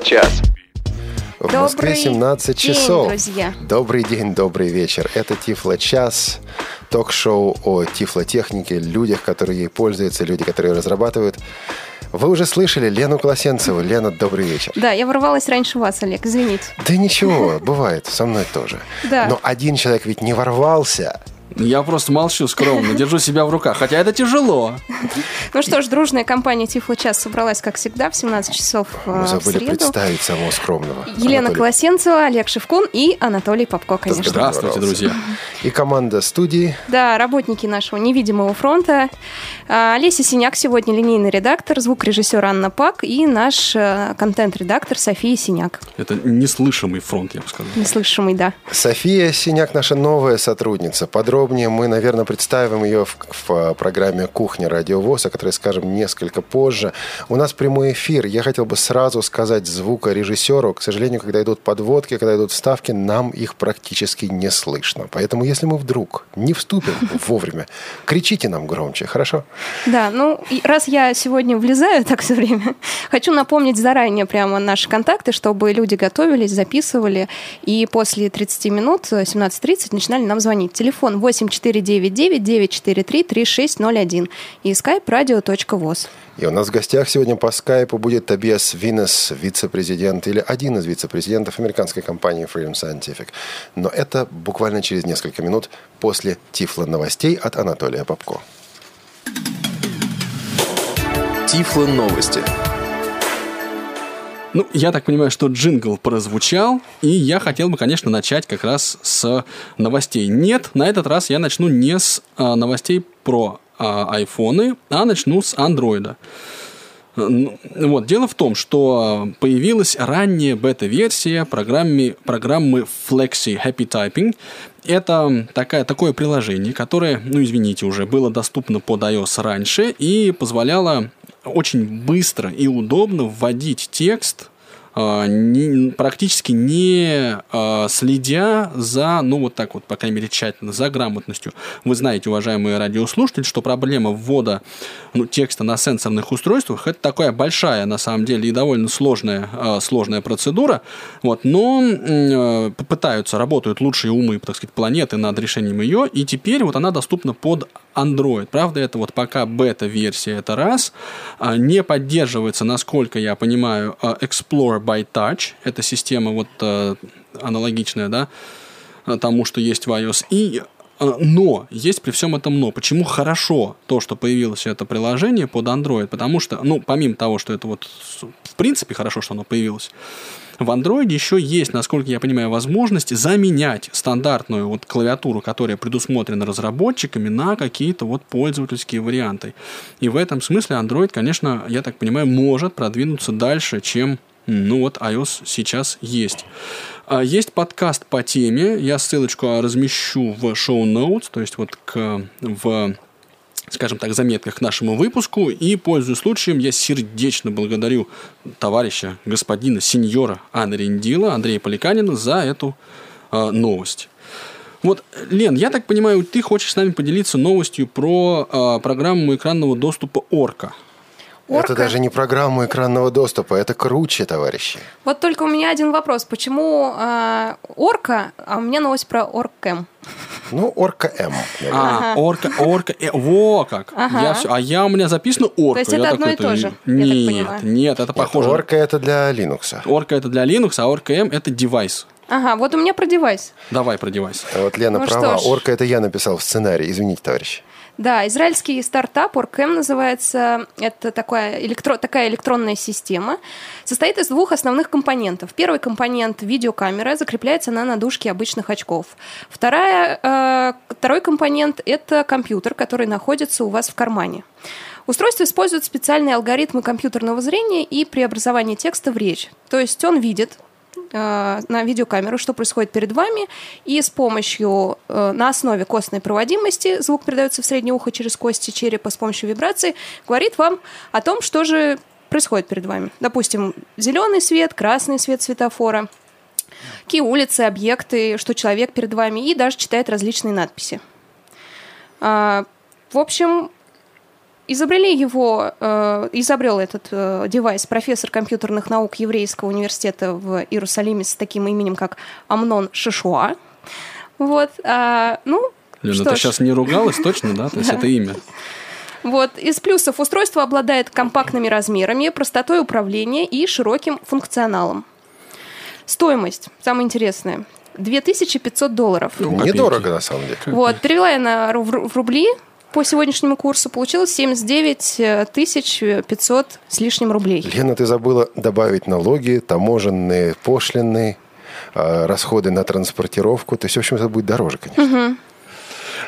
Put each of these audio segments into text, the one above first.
Тифло-час. В Москве Добрый 17 день, часов. друзья. Добрый день, добрый вечер. Это Тифло час, ток-шоу о тифлотехнике, людях, которые ей пользуются, люди, которые ее разрабатывают. Вы уже слышали Лену Колосенцеву. Лена, добрый вечер. Да, я ворвалась раньше вас, Олег, извините. Да ничего, бывает, со мной тоже. Да. Но один человек ведь не ворвался. Я просто молчу скромно, держу себя в руках. Хотя это тяжело. Ну что ж, дружная компания Тифло час собралась, как всегда, в 17 часов э, Мы в забыли представить самого скромного. Елена Анатолия. Колосенцева, Олег Шевкун и Анатолий Попко, конечно. Здравствуйте, друзья. И команда студии. Да, работники нашего невидимого фронта. А, Олеся Синяк сегодня линейный редактор, звукорежиссер Анна Пак и наш э, контент-редактор София Синяк. Это неслышимый фронт, я бы сказал. Неслышимый, да. София Синяк наша новая сотрудница. Подробнее мы, наверное, представим ее в, в программе «Кухня Радиовоз», о которой скажем несколько позже. У нас прямой эфир. Я хотел бы сразу сказать звукорежиссеру, к сожалению, когда идут подводки, когда идут вставки, нам их практически не слышно. Поэтому если мы вдруг не вступим вовремя, кричите нам громче, хорошо? Да, ну, раз я сегодня влезаю так все время, хочу напомнить заранее прямо наши контакты, чтобы люди готовились, записывали, и после 30 минут, э, 17.30, начинали нам звонить. Телефон 8499-943-3601 и skype radio.voz. И у нас в гостях сегодня по скайпу будет Тобиас Винес, вице-президент или один из вице-президентов американской компании Freedom Scientific. Но это буквально через несколько минут после Тифла новостей от Анатолия Попко. Тифло новости. Ну, я так понимаю, что джингл прозвучал, и я хотел бы, конечно, начать как раз с новостей. Нет, на этот раз я начну не с а, новостей про а, айфоны, а начну с андроида. Ну, Вот, дело в том, что появилась ранняя бета-версия программы, программы Flexi Happy Typing. Это такая, такое приложение, которое, ну извините уже, было доступно под iOS раньше и позволяло очень быстро и удобно вводить текст, а, не- практически не а, следя за, ну вот так вот, по крайней мере, тщательно, за грамотностью. Вы знаете, уважаемые радиослушатели, что проблема ввода ну, текста на сенсорных устройствах это такая большая, на самом деле, и довольно сложная, а, сложная процедура. Вот, но э, попытаются, работают лучшие умы, так сказать, планеты над решением ее, и теперь вот она доступна под Android. Правда, это вот пока бета-версия, это раз. А, Не поддерживается, насколько я понимаю, а, Explore by Touch. Это система вот э, аналогичная, да, тому, что есть в iOS. И но, есть при всем этом но. Почему хорошо то, что появилось это приложение под Android? Потому что, ну, помимо того, что это вот в принципе хорошо, что оно появилось, в Android еще есть, насколько я понимаю, возможность заменять стандартную вот клавиатуру, которая предусмотрена разработчиками, на какие-то вот пользовательские варианты. И в этом смысле Android, конечно, я так понимаю, может продвинуться дальше, чем ну вот iOS сейчас есть. А, Есть подкаст по теме, я ссылочку размещу в шоу notes, то есть вот к, в скажем так, заметках к нашему выпуску. И, пользуясь случаем, я сердечно благодарю товарища, господина, сеньора Анриндила, Андрея Поликанина за эту э, новость. Вот, Лен, я так понимаю, ты хочешь с нами поделиться новостью про э, программу экранного доступа Орка. Это Орка. даже не программа экранного доступа, это круче, товарищи. Вот только у меня один вопрос. Почему а, орка, а у меня новость про оркэм? Ну, Орка М. А, Ага. орка, орка, э, во как. Ага. Я всё- а я у меня записано орка. есть это Я одно и такой-то, то же, Нет, нет, это Нет, похоже. Орка это для Linux. Орка это для Linux, а орка М это девайс. Ага, вот у меня про девайс. Давай про девайс. Вот Лена Ну права. Орка это я написал в сценарии. Извините, товарищи. Да, израильский стартап Orcam называется. Это такая, электро, такая электронная система. Состоит из двух основных компонентов. Первый компонент – видеокамера, закрепляется на дужке обычных очков. Вторая, э, второй компонент – это компьютер, который находится у вас в кармане. Устройство использует специальные алгоритмы компьютерного зрения и преобразования текста в речь. То есть он видит э, на видеокамеру, что происходит перед вами, и с помощью, э, на основе костной проводимости, звук передается в среднее ухо через кости черепа с помощью вибрации, говорит вам о том, что же происходит перед вами. Допустим, зеленый свет, красный свет светофора, какие улицы, объекты, что человек перед вами, и даже читает различные надписи. А, В общем, изобрели его, э, изобрел этот э, девайс профессор компьютерных наук Еврейского университета в Иерусалиме с таким именем, как Амнон Шишуа. Вот, а, ну, Лена, что ты ж. сейчас не ругалась точно, да? То есть это имя. Вот. Из плюсов устройство обладает компактными размерами, простотой управления и широким функционалом. Стоимость, самое интересное, 2500 долларов. Ну. Недорого, на самом деле. Вот, перевела я на рубли по сегодняшнему курсу, получилось 79 тысяч 500 с лишним рублей. Лена, ты забыла добавить налоги, таможенные пошлины, э, расходы на транспортировку. То есть, в общем, это будет дороже, конечно.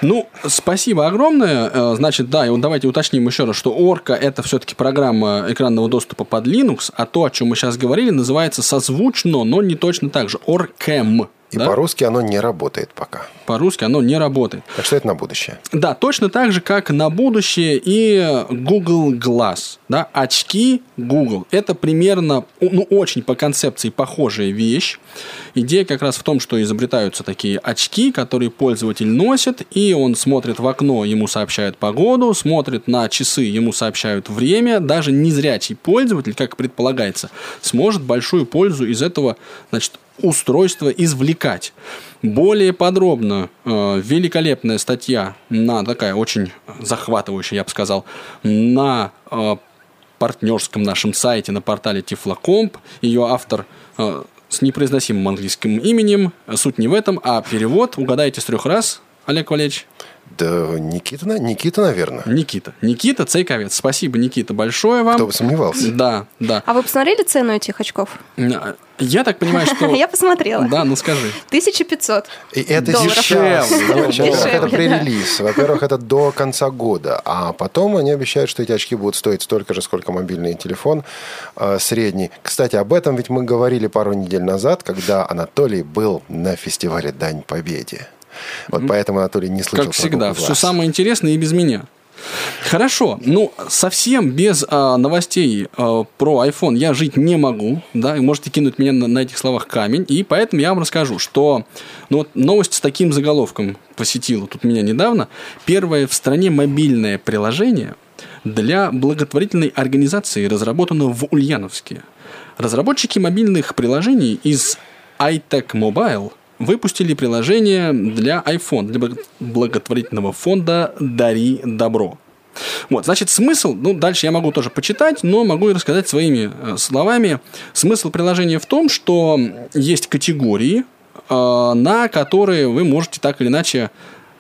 Ну, спасибо огромное. Э, Значит, да, и вот давайте уточним еще раз, что Орка это все-таки программа экранного доступа под Linux, а то, о чем мы сейчас говорили, называется созвучно, но не точно так же. Orcam. И да? по-русски оно не работает пока. По-русски оно не работает. Так что это на будущее. Да, точно так же, как на будущее и Google Glass. Да, очки Google. Это примерно, ну, очень по концепции похожая вещь. Идея как раз в том, что изобретаются такие очки, которые пользователь носит, и он смотрит в окно, ему сообщают погоду, смотрит на часы, ему сообщают время. Даже незрячий пользователь, как предполагается, сможет большую пользу из этого значит, устройства извлекать. Более подробно, э, великолепная статья на такая очень захватывающая, я бы сказал, на э, партнерском нашем сайте, на портале Тифлокомп. Ее автор э, с непроизносимым английским именем. Суть не в этом, а перевод. Угадайте с трех раз, Олег Валерьевич. Да, Никита, на- Никита, наверное. Никита. Никита Цейковец. Спасибо, Никита, большое вам. Кто бы сомневался. Да, да. А вы посмотрели цену этих очков? Я так понимаю, что... Я посмотрела. Да, ну скажи. 1500. И это. Дешевле. Во-первых, это пререлиз. Во-первых, это до конца года. А потом они обещают, что эти очки будут стоить столько же, сколько мобильный телефон э, средний. Кстати, об этом ведь мы говорили пару недель назад, когда Анатолий был на фестивале «Дань Победе». Вот поэтому Анатолий не слышал Как всегда, все самое интересное и без меня. Хорошо, ну совсем без а, новостей а, про iPhone я жить не могу, да, и можете кинуть меня на, на этих словах камень, и поэтому я вам расскажу, что ну, вот новость с таким заголовком посетила тут меня недавно. Первое в стране мобильное приложение для благотворительной организации разработано в Ульяновске. Разработчики мобильных приложений из iTech Mobile выпустили приложение для iPhone, для благо- благотворительного фонда «Дари добро». Вот, значит, смысл, ну, дальше я могу тоже почитать, но могу и рассказать своими э, словами. Смысл приложения в том, что есть категории, э, на которые вы можете так или иначе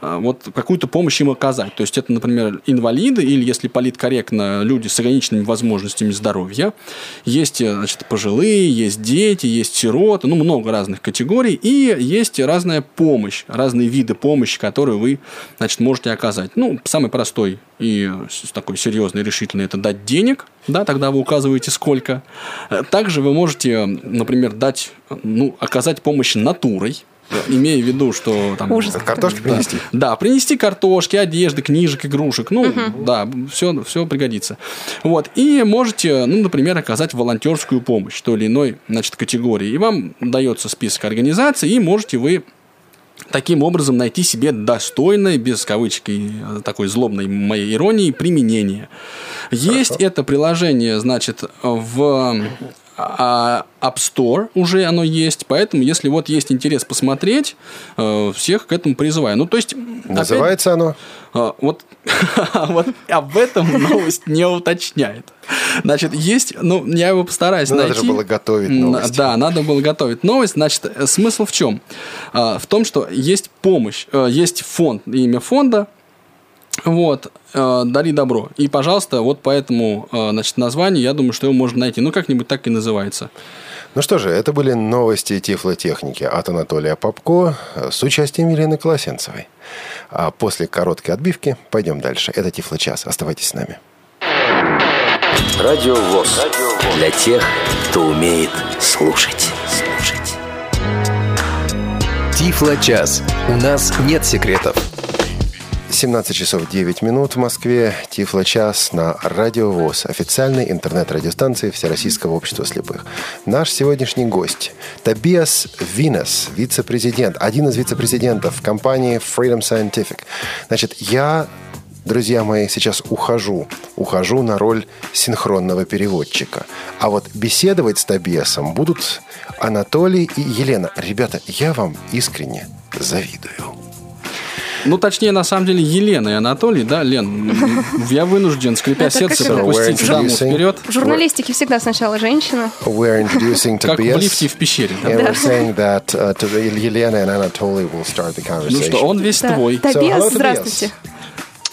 вот какую-то помощь им оказать. То есть это, например, инвалиды или, если политкорректно, люди с ограниченными возможностями здоровья. Есть, э, значит, пожилые, есть дети, есть сироты, ну, много разных категорий. И есть разная помощь, разные виды помощи, которые вы, значит, можете оказать. Ну, самый простой и такой серьезный, решительный, это дать денег, да, тогда вы указываете сколько. Э, Также вы можете, например, дать, ну, оказать помощь натурой, имея в виду, что там... Ужас. Картошки Да. принести? Да, принести картошки, одежды, книжек, игрушек. Ну, да, все, все пригодится. Вот. И можете, ну, например, оказать волонтерскую помощь той или иной значит, категории. И вам дается список организаций, и можете вы таким образом найти себе достойное, без кавычек и э, такой злобной моей иронии, применение. Есть это приложение, значит, в а, App Store уже оно есть, поэтому, если вот есть интерес посмотреть, э, всех к этому призываю. Ну, то есть... опять- Называется оно? а, Вот, вот об этом новость не уточняет. Значит, есть, ну, я его постараюсь Ну, надо найти. же было готовить М, новости. Да, надо было готовить новость. Значит, э, смысл в чем? А, В том, что есть помощь, э, есть фонд, имя фонда, вот, э, Дари добро. И, пожалуйста, вот по этому, э, значит, названию, я думаю, что его можно найти. Ну, как-нибудь так и называется. Ну что же, это были новости тифлотехники от Анатолия Попко э, с участием Елены Колосенцевой. А после короткой отбивки пойдем дальше. Это Тифло-час. Оставайтесь с нами. Радио ВОЗ. Для тех, кто умеет слушать. Слушать. Тифло-час. У нас нет секретов. 17 часов 9 минут в Москве. Тифло-час на Радио ВОЗ, официальной интернет-радиостанции Всероссийского общества слепых. Наш сегодняшний гость Тобиас Винес, вице-президент, один из вице-президентов компании Freedom Scientific. Значит, я друзья мои, сейчас ухожу. Ухожу на роль синхронного переводчика. А вот беседовать с Тобиасом будут Анатолий и Елена. Ребята, я вам искренне завидую. Ну, точнее, на самом деле, Елена и Анатолий, да, Лен, я вынужден, скрипя сердце, пропустить даму вперед, В журналистике всегда сначала женщина. Как в лифте в пещере. uh, to Елена and Anatoly will start the Ну что, он весь твой. Тобиас, здравствуйте.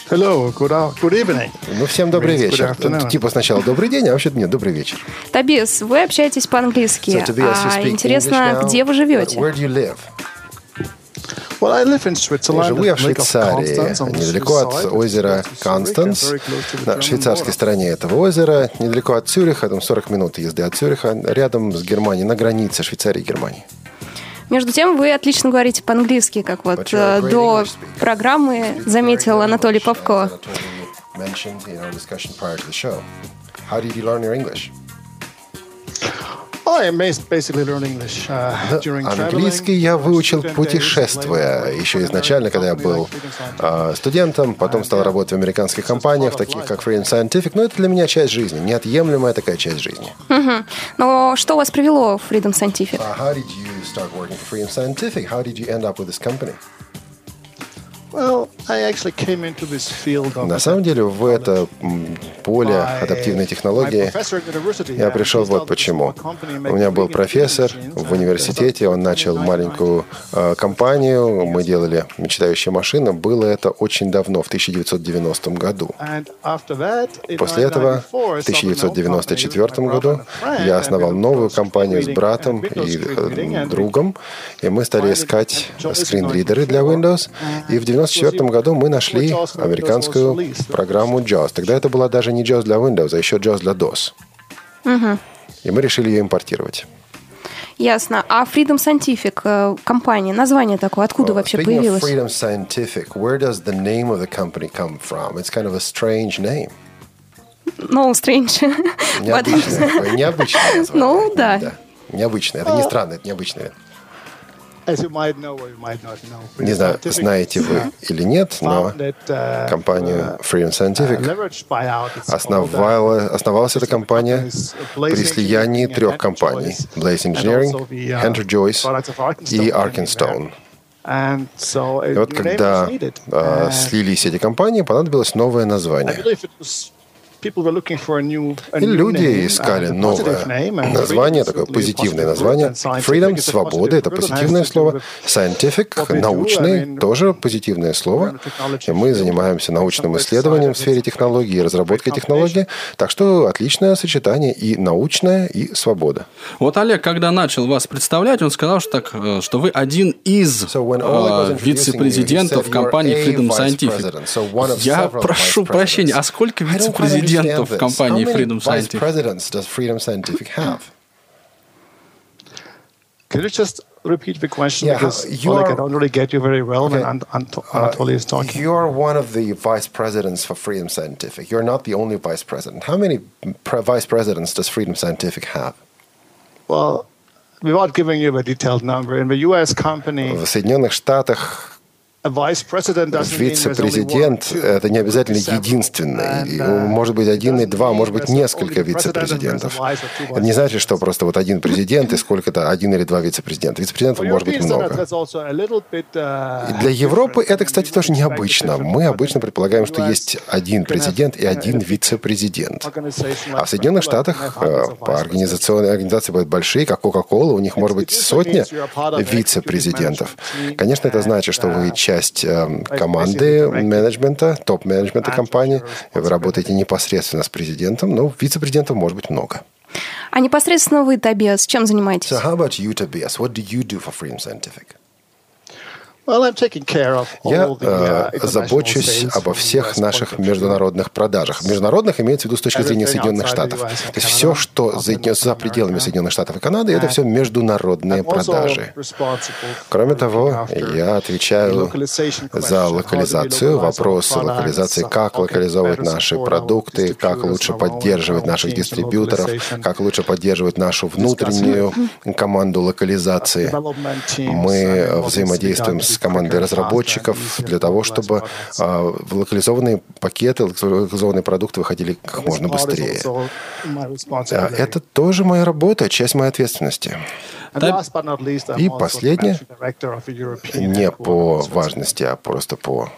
Hello, good, good evening. Ну, всем добрый вечер. afternoon. Типа сначала добрый день, а вообще нет, добрый вечер. Тобиас, вы общаетесь по-английски. So, а интересно, где вы живете? Where do you live? Well, I live in Switzerland. Живу я в Швейцарии, недалеко от озера Констанс, на швейцарской стороне этого озера, недалеко от Цюриха, там 40 минут езды от Цюриха, рядом с Германией, на границе Швейцарии и Германии. Между тем, вы отлично говорите по-английски, как вот э, до программы заметил Анатолий Павко. mentioned in our discussion prior to the show. How did you learn your English? Oh, uh, Английский я выучил путешествуя, еще изначально, когда я был а, студентом, потом стал работать в американских компаниях, таких как Freedom Scientific. Но это для меня часть жизни, неотъемлемая такая часть жизни. Но что вас привело в Freedom Scientific? Uh, how did you start working for Freedom Scientific? How did you end up with this company? На самом деле в это поле адаптивной технологии я пришел вот почему. У меня был профессор в университете, он начал маленькую э, компанию, мы делали мечтающие машины. Было это очень давно, в 1990 году. После этого, в 1994 году, я основал новую компанию с братом и э, другом, и мы стали искать скринридеры для Windows. И в 1994 году мы нашли американскую программу JAWS. Тогда это была даже не JAWS для Windows, а еще JAWS для DOS. И мы решили ее импортировать. Ясно. А Freedom Scientific, э, компания, название такое, откуда вообще Speaking of появилось? Freedom Scientific, where does the name of the company come from? It's kind of a strange name. No, strange. But- Необычное, необычное название. Ну, да. Необычное. Это не странно, это необычное. Не знаю, знаете вы uh, или нет, но uh, компанию Freedom uh, Scientific основала, uh, основалась эта компания при слиянии трех компаний Blaze Engineering, uh, Hunter Joyce и Arkenstone. И вот когда э, слились эти компании, понадобилось новое название. И new люди name, искали новое positive name, and название, freedom is такое позитивное positive название. word, and scientific Freedom, is a свобода, positive это позитивное слово. Scientific, научный, тоже позитивное слово. И мы занимаемся научным исследованием в сфере технологий и разработкой технологий. Так что отличное сочетание и научное, и свобода. Вот Олег, когда начал вас представлять, он сказал, что, так, э, что вы один из э, вице-президентов компании Freedom Scientific. Я прошу прощения, а сколько вице-президентов understand в компании this. How many Freedom vice Scientific? presidents does Freedom Scientific have? Can you just repeat the question Yeah, because you Oleg, are- I don't really get you very well when Okay. Ant- Ant- Uh, Anatoly is talking. You're one of the vice presidents for Freedom Scientific. You're not the only vice president. How many pre- vice presidents does Freedom Scientific have? Well, without giving you a detailed number, in the U.S. company, В Соединенных Штатах вице-президент two. – это не обязательно единственный. Uh, Может быть, один и два, может быть, несколько вице-президентов. Это не значит, что просто вот один президент и сколько-то, один или два вице-президента. Вице-президентов может быть много. uh, И для Европы это, кстати, тоже необычно. Мы обычно предполагаем, что есть один президент и один вице-президент. А в Соединенных Штатах э, по организационной организации бывают большие, как Coca-Cola, у них может быть сотня вице-президентов. Конечно, это значит, что вы and, часть э, команды менеджмента, топ-менеджмента manage компании, вы работаете непосредственно с президентом, но вице-президентов может быть много. А непосредственно вы, Тобиас, чем занимаетесь? So how about you, Tobias? What do you do for Freedom Scientific? Well, I'm taking care of Я э, uh, забочусь обо всех наших международных продажах. Международных имеется в виду с точки зрения Соединенных Штатов. То есть все, что за, за пределами. Соединенных Штатов и Канады, это все международные продажи. Кроме того, я отвечаю за локализацию, вопросы локализации, как can локализовать better наши продукты, как лучше поддерживать our наших дистрибьюторов, как лучше поддерживать нашу внутреннюю команду локализации. Мы взаимодействуем с с командой разработчиков для того, чтобы а, локализованные пакеты, локализованные продукты выходили как можно быстрее. А, Это тоже моя работа, часть моей ответственности. И последнее, не по важности, а просто по,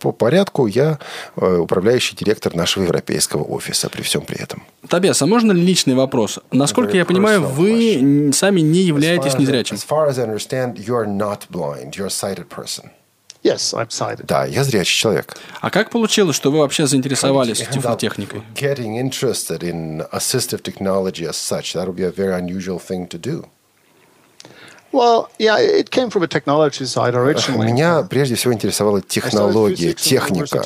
по порядку, я управляющий директор нашего европейского офиса при всем при этом. Табес, а можно личный вопрос? Насколько я понимаю, вы сами не являетесь незрячим. As far as I understand, you're not blind, you're a sighted person. Yes, I'm sighted. Да, я зрячий человек. А как получилось, что вы вообще заинтересовались тифлотехникой? Getting interested in assistive technology as such, that would be a very unusual thing to do. Well, yeah, it came from a technology side originally. Меня прежде всего интересовала технология, техника.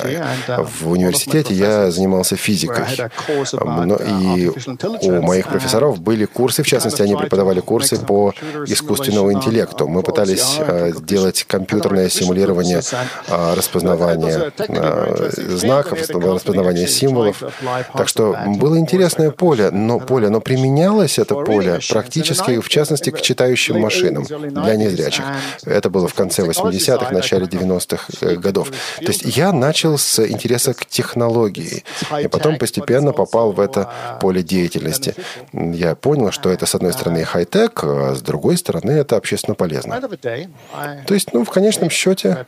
В университете я занимался физикой. Но и у моих профессоров были курсы, в частности, они преподавали курсы по искусственному интеллекту. Мы пытались делать компьютерное симулирование распознавания знаков, распознавания символов. Так что было интересное поле, но поле, но применялось это поле практически, в частности, к читающим машинам машинам для незрячих. Это было в конце 80-х, начале 90-х э, годов. То есть я начал с интереса к технологии, и потом постепенно попал в это поле деятельности. Я понял, что это, с одной стороны, хай-тек, а с другой стороны, это общественно полезно. То есть, ну, в конечном счете,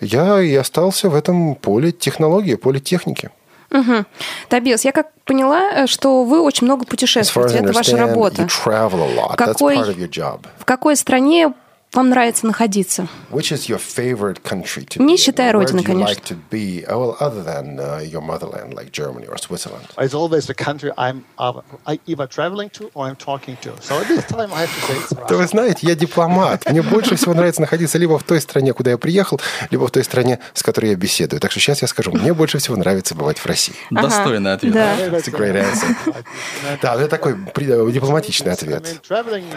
я и остался в этом поле технологии, поле техники. Угу. Табес, я как поняла, что вы очень много путешествуете. Это ваша работа. Какой, в какой стране вам нравится находиться? Which is your favorite country to Не считая родины, do you конечно. like to be, well, other than uh, your motherland, like Germany or Switzerland? It's always the country I'm I either traveling to or I'm talking to. So at this time I have to say it's Да вы знаете, я дипломат. Мне больше всего нравится находиться либо в той стране, куда я приехал, либо в той стране, с которой я беседую. Так что сейчас я скажу, мне больше всего нравится бывать в России. Достойный ответ. Да. It's a great answer. Да, это такой при- дипломатичный ответ.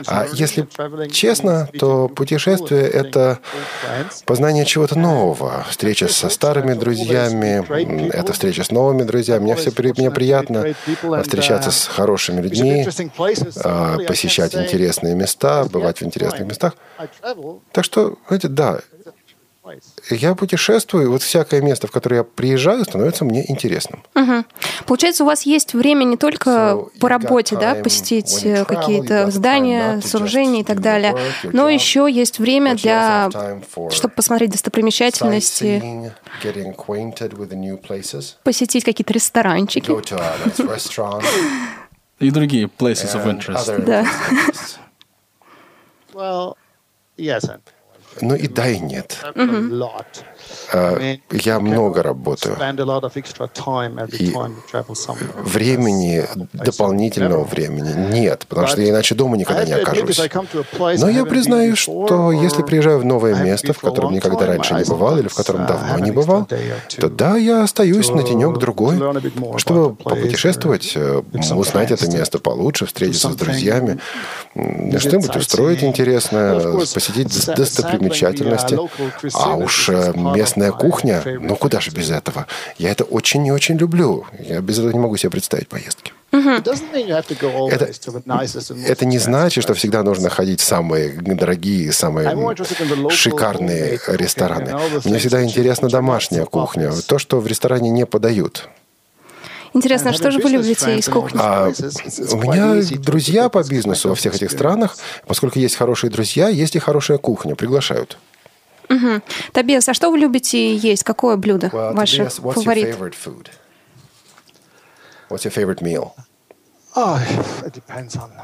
А если честно, то путешествие – это познание чего-то нового, встреча со старыми друзьями, это встреча с новыми друзьями. Мне, все, мне приятно встречаться с хорошими людьми, а, посещать интересные места, бывать в интересных местах. Так что, знаете, да, я путешествую, вот всякое место, в которое я приезжаю, становится мне интересным. Мгм. Получается, у вас есть время не только So по работе, да, посетить э, какие-то здания, сооружения и так далее, но еще есть время для, чтобы посмотреть достопримечательности, посетить какие-то ресторанчики. И другие places of interest. Да. Well, yes, Ну и да, и нет. mean, Я много работаю. И. Времени, дополнительного времени нет, потому что я иначе дома никогда не окажусь. Но я признаю, что если приезжаю в новое место, в котором никогда раньше не бывал или в котором давно не бывал, то да, я остаюсь на денек-другой, чтобы попутешествовать, э, узнать это место получше, встретиться с друзьями, м, что-нибудь устроить интересное, посетить дос- достопримечательности. А уж э, местная кухня, ну куда же без этого? Я это очень и очень люблю. Я без этого не могу себе представить поездки. Это, это не значит, что всегда нужно ходить в самые дорогие, самые шикарные рестораны. Мне всегда интересна домашняя кухня, то, что в ресторане не подают. Интересно, а что же вы любите из кухни? А у меня друзья по бизнесу во всех этих странах, поскольку есть хорошие друзья, есть и хорошая кухня, приглашают. Мгм. Табес, а что вы любите есть? Какое блюдо Well, ваше Tobias, фаворит? What's your favorite meal? On,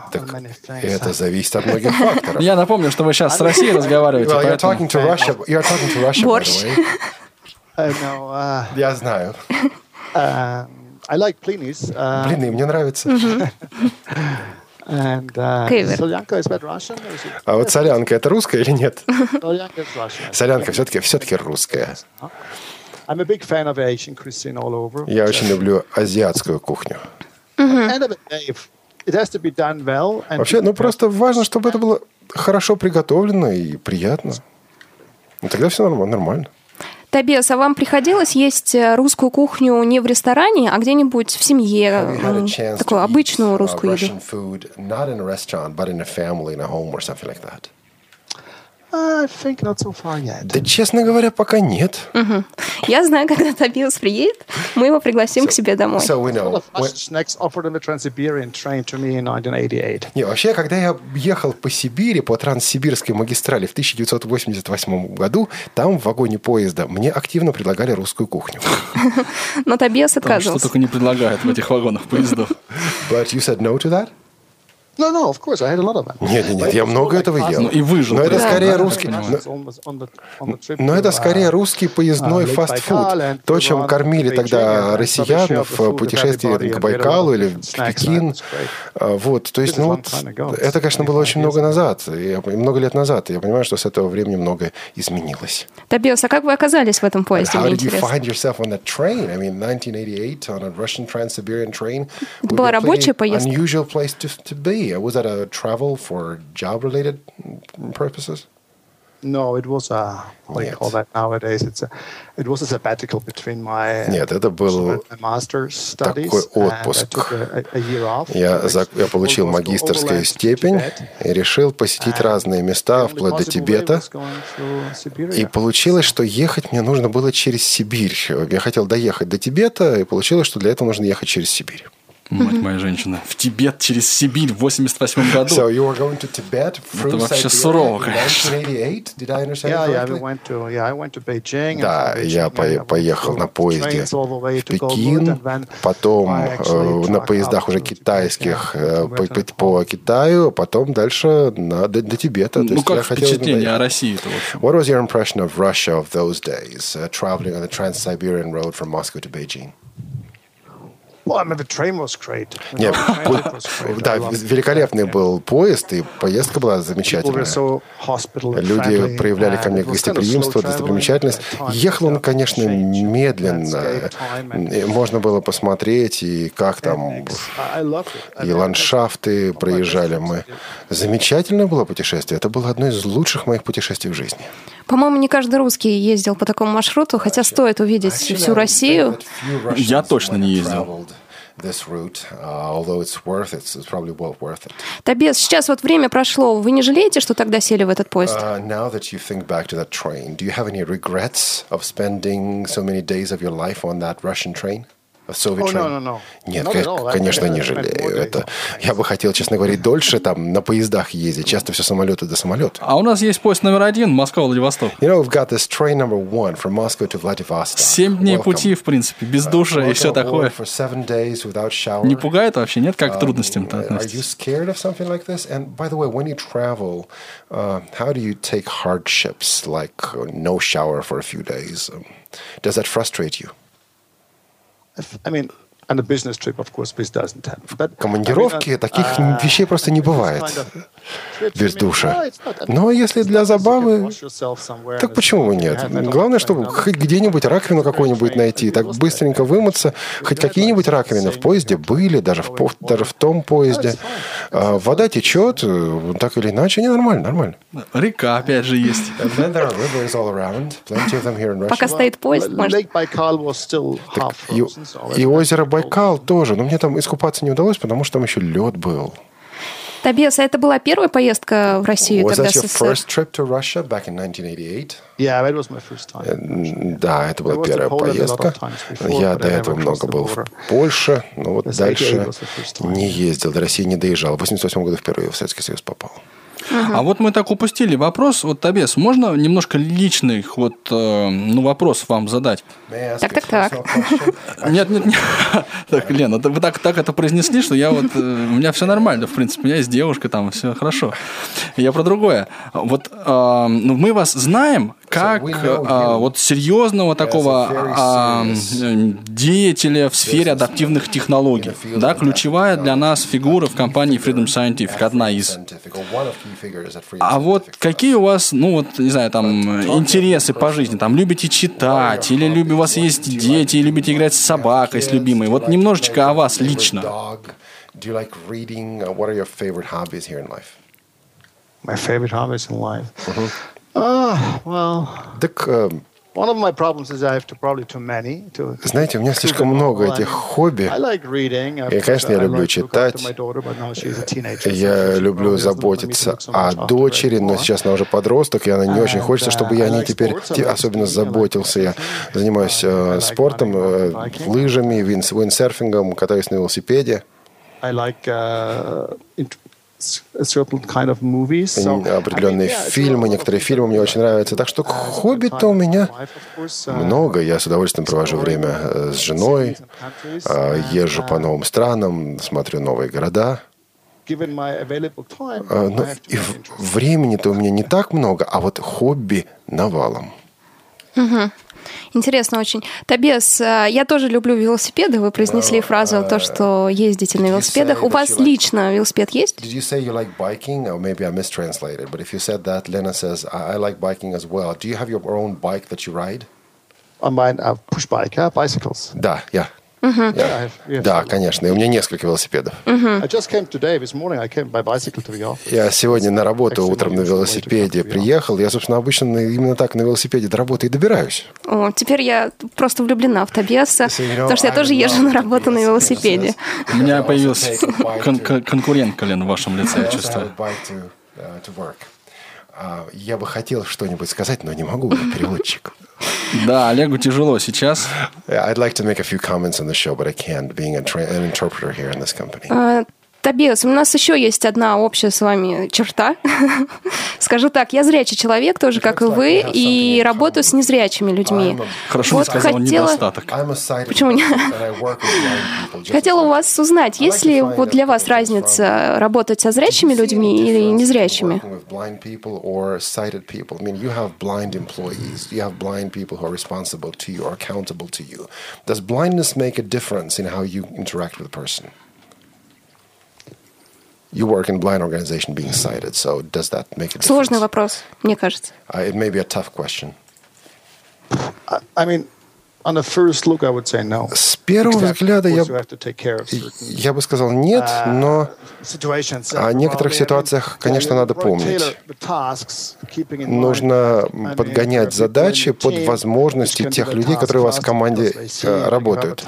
Так это зависит от многих факторов. Я напомню, что вы сейчас с Россией разговариваете, Well, you're talking to Russia. You're talking to Russia, by Борщ. the way. Uh, uh, Я знаю. I like blinis. Uh, Блины, мне нравится. and uh, Кевер. Solyanka, is that Russian? Or is it? А вот солянка это русская или нет? Solyanka is Russian. Солянка все-таки все-таки русская. I'm a big fan of Asian cuisine all over. Я очень люблю азиатскую кухню. At the end of the day, if it has to be done well. And Вообще, ну просто важно, чтобы это было хорошо приготовлено и приятно. Ну, тогда все нормально. Табес, а вам приходилось есть э, русскую кухню не в ресторане, а где-нибудь в семье, такую обычную uh, русскую еду? I think not so far yet. Да, честно говоря, пока нет. Я знаю, когда Тобиас приедет, мы его пригласим к себе домой. So we know. All of When- us next offered him a Trans-Siberian train to me in 1988. Не, вообще, когда я ехал по Сибири, по Транссибирской магистрали в 1988 году, там в вагоне поезда мне активно предлагали русскую кухню. Но Тобиас Там что отказывался. только не предлагают в этих вагонах поездов. But you said no to that? No, no, of course, I had a lot of them. Нет, нет, нет, я много этого ел. Ну, и выжил Но это скорее русский... но- это скорее русский поездной Lake фастфуд. То, чем кормили тогда россиян в путешествии к Байкалу или of в Пекин. А, Вот, то есть, ну long вот, time ago. это, конечно, было 25 очень много назад, много лет назад. Я понимаю, что с этого времени многое изменилось. Тобиас, а как вы оказались в этом поезде? How did you find yourself on that train? I mean, 1988 on a Russian Trans-Siberian train. would была рабочая поездка? Unusual place to, to be. Was that a travel for job-related purposes? No, it was a what do you call that nowadays? It's a it was a sabbatical between my uh, Нет, это был my master's studies такой отпуск. a, a year off. Я, за- я получил магистрскую to степень и решил посетить разные места, вплоть до Тибета. И получилось, что ехать мне нужно было через Сибирь. Я хотел доехать до Тибета, и получилось, что для этого нужно ехать через Сибирь. Мать моя женщина. В Тибет через Сибирь в 88 году. So you were going to Tibet through Это вообще Siberia сурово, конечно. 1988? Did I understand Yeah, yeah, we correctly? went to yeah, I went to Beijing. and Да, я по- поехал на поезде в Пекин, потом э, на поездах уже китайских э, по, по- Китаю, а потом дальше на, до, до Тибета. То Ну, есть я как хотел впечатление о в общем? What was your impression of Russia of those days, uh, traveling on the Trans-Siberian road from Moscow to Beijing? Well, I mean, the train was great. The Нет, да, великолепный был поезд, и поездка была замечательная. Люди проявляли ко мне гостеприимство, достопримечательность. Ехал он, конечно, медленно. И Можно было посмотреть, и как там и ландшафты проезжали мы. Замечательное было путешествие. Это было одно из лучших моих путешествий в жизни. По-моему, не каждый русский ездил по такому маршруту, хотя стоит увидеть всю Россию. Я точно не ездил. Uh. Тобиас, сейчас вот время прошло. Вы не жалеете, что тогда сели в этот поезд? Uh, Soviet Oh, no, no, no. Нет, Not конечно, не жалею. Это, я бы хотел, честно говоря, дольше там на поездах ездить. Часто все самолеты до самолета. А у нас есть поезд номер один Москва-Владивосток. You know, we've got this train number one from Moscow to Vladivostok. Семь дней Welcome. пути, в принципе, без душа и все такое. For seven days without shower. Не пугает вообще? Нет? Как к трудностям-то Um, Are you scared of something like this? And by the way, when you travel, uh, how do you take hardships like uh, no shower for a few days? Um, does that frustrate you? I mean, trip, course, uh, таких uh, вещей просто не бывает. Без душа. Но если для забавы, так почему бы нет? Главное, чтобы хоть где-нибудь раковину какую-нибудь найти, так быстренько вымыться. Хоть какие-нибудь раковины в поезде были, даже в, даже в том поезде. А, Вода течет, э, так или иначе, не нормально, нормально. Река опять же есть. Пока стоит поезд, может... Half И, и озеро Байкал тоже. Но мне там искупаться не удалось, потому что там еще лед был. Тобиас, а это была первая поездка в Россию Was тогда that your СССР? first trip to Russia back in 1988? Yeah, that was my first time. М, Да, это была was первая поездка. Я до этого много был в. Польше, но вот дальше 88 was the first time. не ездил, до России не доезжал. В 88 году впервые в Советский Союз попал. А вот мы так упустили вопрос. Вот, Табес, можно немножко личных вот, э, ну, вопросов вам задать? Так, так, так. Нет, нет, нет. Так, Лена, вы так, так это произнесли, что я вот... э, У меня все нормально, в принципе. У меня есть девушка, там все хорошо. Я про другое. Вот э, ну, мы вас знаем как э, you вот серьезного такого а, деятеля в сфере адаптивных технологий. Да, ключевая для нас фигура в компании Freedom Scientific, одна из. А вот какие у вас, ну вот, не знаю, там, интересы по жизни? Там, любите читать, или люби, у вас есть дети, и любите играть с собакой, с любимой? Вот немножечко о вас лично. Do you like reading? Uh, What are your favorite hobbies here in life? My favorite hobbies in life. Ah, well, Так, э, Знаете, у меня слишком много этих хобби. И, конечно, я люблю читать. Я люблю заботиться о дочери, но сейчас она уже подросток, и она не очень хочется, чтобы я о uh, ней теперь особенно заботился. Я занимаюсь э, спортом, э, лыжами, винд- виндсерфингом, катаюсь на велосипеде. I like uh, определенные фильмы, некоторые фильмы мне I очень нравятся. Так что хобби-то у time with меня my wife, of course, uh, много. Я с удовольствием провожу время э, с женой, and, езжу по uh, новым странам, смотрю новые города. I Но to и времени-то у меня не так много, а вот хобби навалом. Интересно очень. Табес, э, я тоже люблю велосипеды. Вы произнесли фразу то, что ездите на велосипедах. У вас лично велосипед есть? Did you say you like biking? Or maybe I mistranslated. But if you said that, Lena says, I, I like biking as well. Do you have your own bike that you ride? On mine, uh, push bike, yeah, bicycles. Да. Yeah, Yes. Да, конечно. И у меня несколько велосипедов. Я сегодня на работу утром на велосипеде приехал. Я, собственно, обычно именно так на велосипеде до работы и добираюсь. О, теперь я просто влюблена в know, потому что я тоже езжу на работу на велосипеде. У меня появился кон- конкурент, Колен, в вашем лице, я чувствую. uh. А, Я бы хотел что-нибудь сказать, но не могу, я переводчик. Да, Олегу тяжело сейчас. Yeah, I'd like to make a few comments on the show, but I can't, being a tra- an interpreter here in this company. А, Табес, у нас еще есть одна общая с вами черта. Скажу так, я зрячий человек, тоже как и вы, и работаю с незрячими людьми. Хорошо, Вот не сказал хотела- недостаток. Почему не? Хотела у вас узнать, есть ли вот для вас разница работать со зрячими людьми или незрячими? Does blindness make a difference in how you interact with a person? You work in a blind organization being sighted, so does that make a difference? Сложный вопрос, мне кажется. Uh, it may be a tough question. I, I mean, С первого взгляда я, я бы сказал нет, uh, но о некоторых ситуациях, конечно, надо помнить. Нужно подгонять задачи под возможности тех людей, которые у вас в команде э, работают.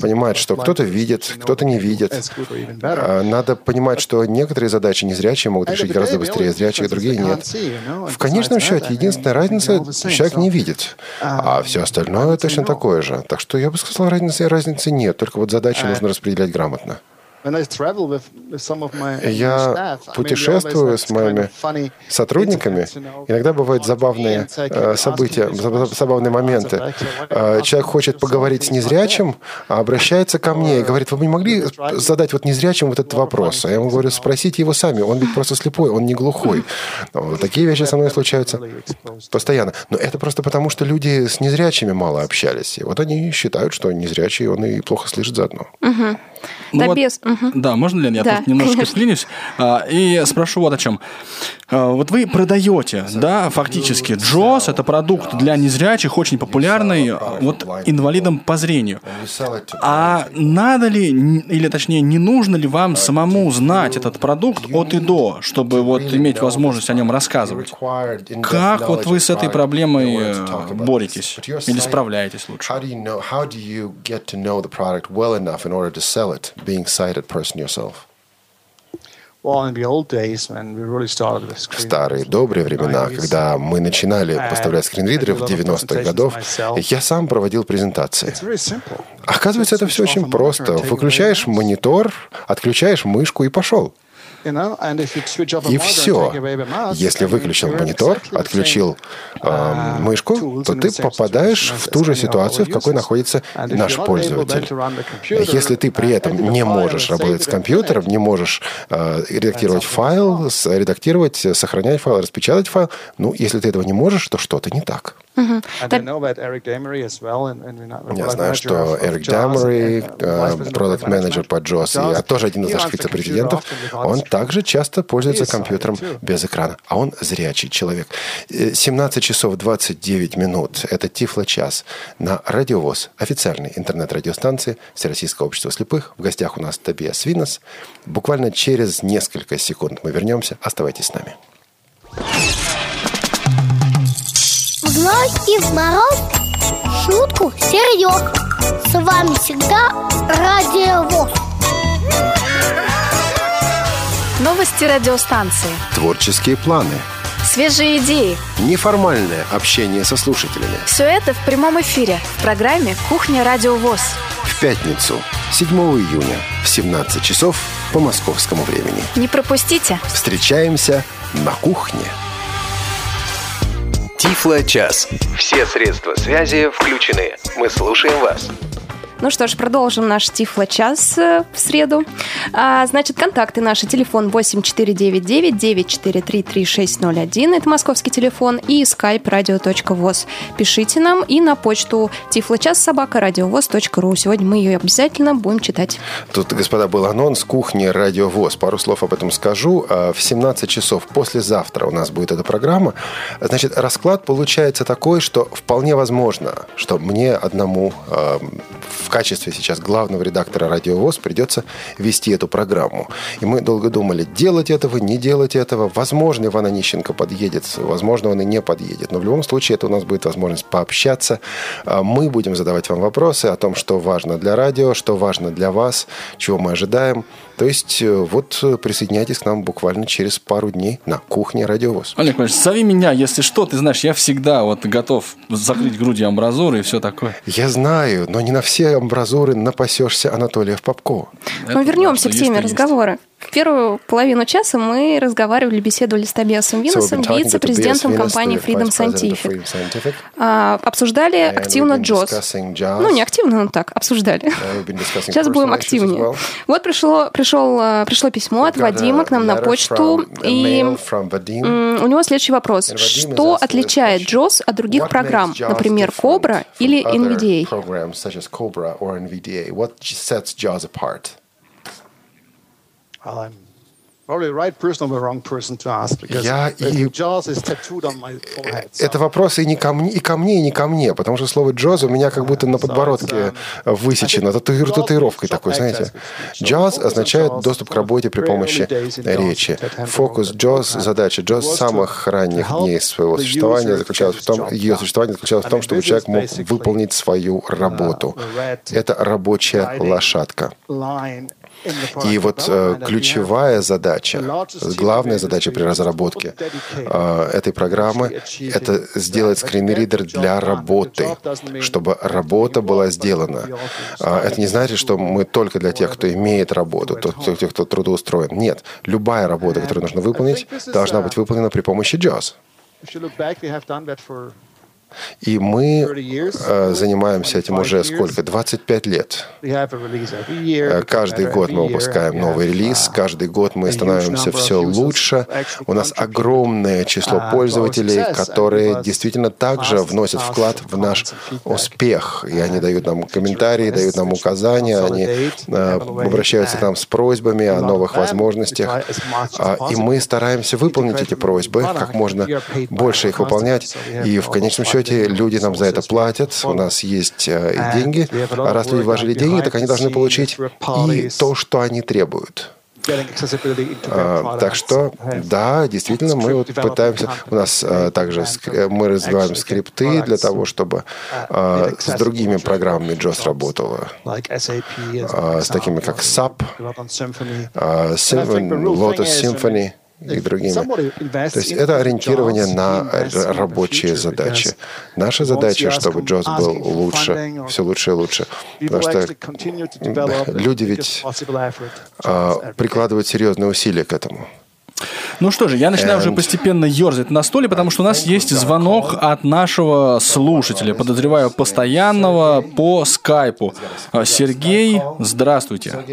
Понимать, что кто-то видит, кто-то не видит. А, Надо понимать, что некоторые задачи незрячие могут решить гораздо быстрее зрячие, другие нет. В конечном счете, единственная разница – человек не видит, а все остальное точно такое же. Так что я бы сказал, разницы, разницы нет, только вот задачи нужно распределять грамотно. Я путешествую с моими сотрудниками. Иногда бывают забавные э, события, заб- забавные моменты. Э, Человек хочет поговорить с незрячим, а обращается ко мне и говорит, вы бы не могли задать вот незрячим вот этот вопрос? А я ему говорю, спросите его сами, он ведь просто слепой, он не глухой. Вот Такие вещи со мной случаются постоянно. Но это просто потому, что люди с незрячими мало общались. И вот они считают, что незрячий, он и плохо слышит заодно. Ну вот, Табес, мгм. Да, можно ли я Да, тут немножечко конечно. вклинюсь а, и спрошу вот о чем. А, Вот вы продаете, да, фактически Джос это продукт для незрячих, очень популярный, вот инвалидам по зрению. А надо ли, или точнее, не нужно ли вам самому знать этот продукт от и до, чтобы вот иметь возможность о нем рассказывать? Как вот вы с этой проблемой э, боретесь или справляетесь лучше? Sighted person yourself? В старые добрые времена, когда мы начинали поставлять скринридеры в 90-х годов, я сам проводил презентации. Оказывается, это все очень просто. Выключаешь монитор, отключаешь мышку и пошел. И все. Если выключил монитор, отключил э, мышку, то ты попадаешь в ту же ситуацию, в какой находится наш пользователь. Если ты при этом не можешь работать с компьютером, не можешь э, редактировать файл, редактировать, э, сохранять файл, распечатать файл, ну, если ты этого не можешь, то что-то не так. Я знаю, что Эрик Дамери, продукт менеджер по JOS, и а тоже один из наших вице-президентов, он также часто пользуется компьютером без экрана, а он зрячий человек. Э, 17 часов 29 минут – это Тифло-час на Радиовоз, официальной интернет-радиостанции Всероссийского общества слепых. В гостях у нас Тобиас Винос. Буквально через несколько секунд мы вернемся. Оставайтесь с нами. В зной и в мороз Шутку серьез С вами всегда Радио ВОЗ Новости радиостанции. Творческие планы. Свежие идеи. Неформальное общение со слушателями. Все это в прямом эфире в программе «Кухня Радио ВОЗ». В пятницу, 7 июня в 17 часов по московскому времени. Не пропустите. Встречаемся на кухне. Тифло-час. Все средства связи включены. Мы слушаем вас. Ну что ж, продолжим наш Тифло-час э, в среду. А, значит, контакты наши. Телефон 8499-943-3601. Это московский телефон. И skype radio.voz. Пишите нам и на почту тифлочас собака радиовоз.ру. Сегодня мы ее обязательно будем читать. Тут, господа, был анонс кухни Радио ВОЗ. Пару слов об этом скажу. А, В 17 часов послезавтра у нас будет эта программа. Значит, расклад получается такой, что вполне возможно, что мне одному а, в качестве сейчас главного редактора Радио ВОЗ придется вести эту программу. И мы долго думали, делать этого, не делать этого. Возможно, Иван Онищенко подъедет, возможно, он и не подъедет. Но в любом случае это у нас будет возможность пообщаться. А, Мы будем задавать вам вопросы о том, что важно для радио, что важно для вас, чего мы ожидаем. То есть э, вот э, присоединяйтесь к нам буквально через пару дней на кухне Радио ВОЗ. Олег Владимирович, зови меня, если что, ты знаешь, я всегда вот готов закрыть грудью амбразуры и все такое. Я знаю, но не на все амбразуры напасешься Анатолия в Попкова. Мы Это вернемся к теме то есть. Первую половину часа мы разговаривали, беседовали с Тобиасом Виносом, So вице-президентом компании Freedom Scientific. Scientific. А, обсуждали And активно jazz. Ну, не активно, но так, обсуждали. Uh, Сейчас будем активнее. well. Вот пришло, пришел, э, пришло письмо от Вадима к нам на почту. И у него следующий вопрос. Что отличает. Джоз от других программ, например, from или NVDA? programs such as Cobra or NVDA? What sets Jaws apart? Well, I'm probably the right person or the wrong person to ask because Я и- Это вопрос и не ко мне, и ко мне, и не ко мне, потому что слово «джаз» у меня как будто на подбородке высечено тату- татуировкой такой, знаете. Джаз означает доступ к работе при помощи речи. Фокус джаз, задача джаз с самых ранних дней своего существования заключалась в том, ее существование заключалось в том, чтобы человек мог выполнить свою работу. Это рабочая лошадка. И вот э, ключевая задача, главная задача при разработке э, этой программы это сделать скринридер для работы, чтобы работа была сделана. А, Это не значит, что мы только для тех, кто имеет работу, тех, кто трудоустроен. Нет, любая работа, которую нужно выполнить, должна быть выполнена при помощи JAWS. И мы 30 years. э, занимаемся этим уже 25 years. сколько? 25 лет. Э, get Каждый год мы выпускаем новый релиз, uh, каждый год мы становимся все лучше. У нас огромное число uh, our пользователей, которые действительно также вносят вклад в наш успех. И они дают нам комментарии, дают нам указания, они э, обращаются к нам с просьбами о новых возможностях. А, И мы стараемся выполнить эти просьбы как можно больше их выполнять. И в конечном almost счете люди нам за это платят. У нас есть э, и деньги. А раз люди вложили деньги, так они должны получить и то, что они требуют. А, Так что, да, действительно, мы вот пытаемся, у нас а, также э, мы развиваем скрипты для того, чтобы а, с другими программами JOS работала. а, с такими как SAP, а, Symfony, Lotus Symphony и другими. То есть это ориентирование на рабочие задачи. Наша задача, чтобы JOS был лучше, все лучше и лучше. Потому что люди ведь а, прикладывают серьезные усилия к этому. Ну что же, я начинаю уже постепенно ерзать на стуле, потому что у нас есть звонок от нашего слушателя, подозреваю, постоянного по скайпу. А, Сергей, здравствуйте.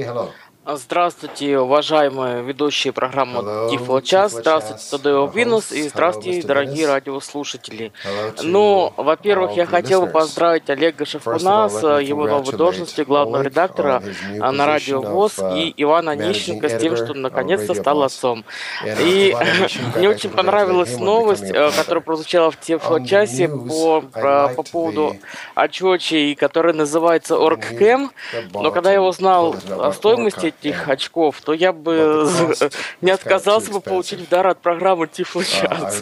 Здравствуйте, уважаемые ведущие программы Hello, Тифло Час. Здравствуйте. Тадео Hello, Винус. И Hello, здравствуйте, Mr. дорогие радиослушатели. Hello Ну, во-первых, я хотел бы поздравить Олега Шевкуна с его новой должности главного редактора а, на радио ВОЗ uh, и Ивана Нищенко с тем, что of наконец-то стал отцом. И мне очень понравилась новость, э, которая прозвучала в Тифло Часе по, liked по поводу Ачочи, который называется Оргкэм. Но когда я узнал о стоимости Orca. этих очков, то я бы не отказался бы получить в дар от программы Тифло Час.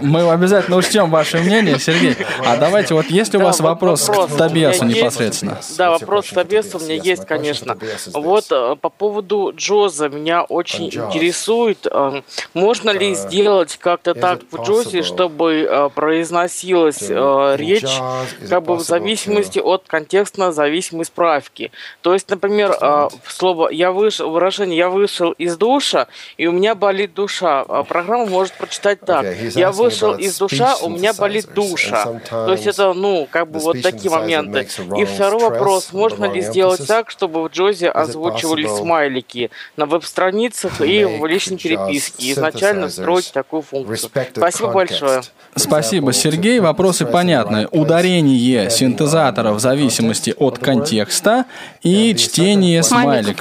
Мы обязательно учтем ваше мнение, Сергей. А давайте, вот есть у Да, вас вопрос к Тобиасу непосредственно? Да, вопрос к Тобиасу у меня есть, конечно. Вот э, по поводу Джоза меня очень интересует, э, можно ли сделать как-то так в Джозе, чтобы э, произносилась э, речь как бы в зависимости от контекстно зависимой справки. То есть, например, э, слово «я вышел», выражение «я вышел из душа», и у меня болит душа. А Программа может прочитать так. Okay, «Я вышел из душа, у меня болит душа». То есть это, ну, как бы вот такие моменты. И второй вопрос, можно ли сделать так, чтобы в Джозе озвучивали смайлики на веб-страницах и в личной переписке? Изначально встроить такую функцию. Спасибо большое. Спасибо, Сергей. Вопросы понятны. Ударение синтезатора в зависимости от контекста и чтение смайликов.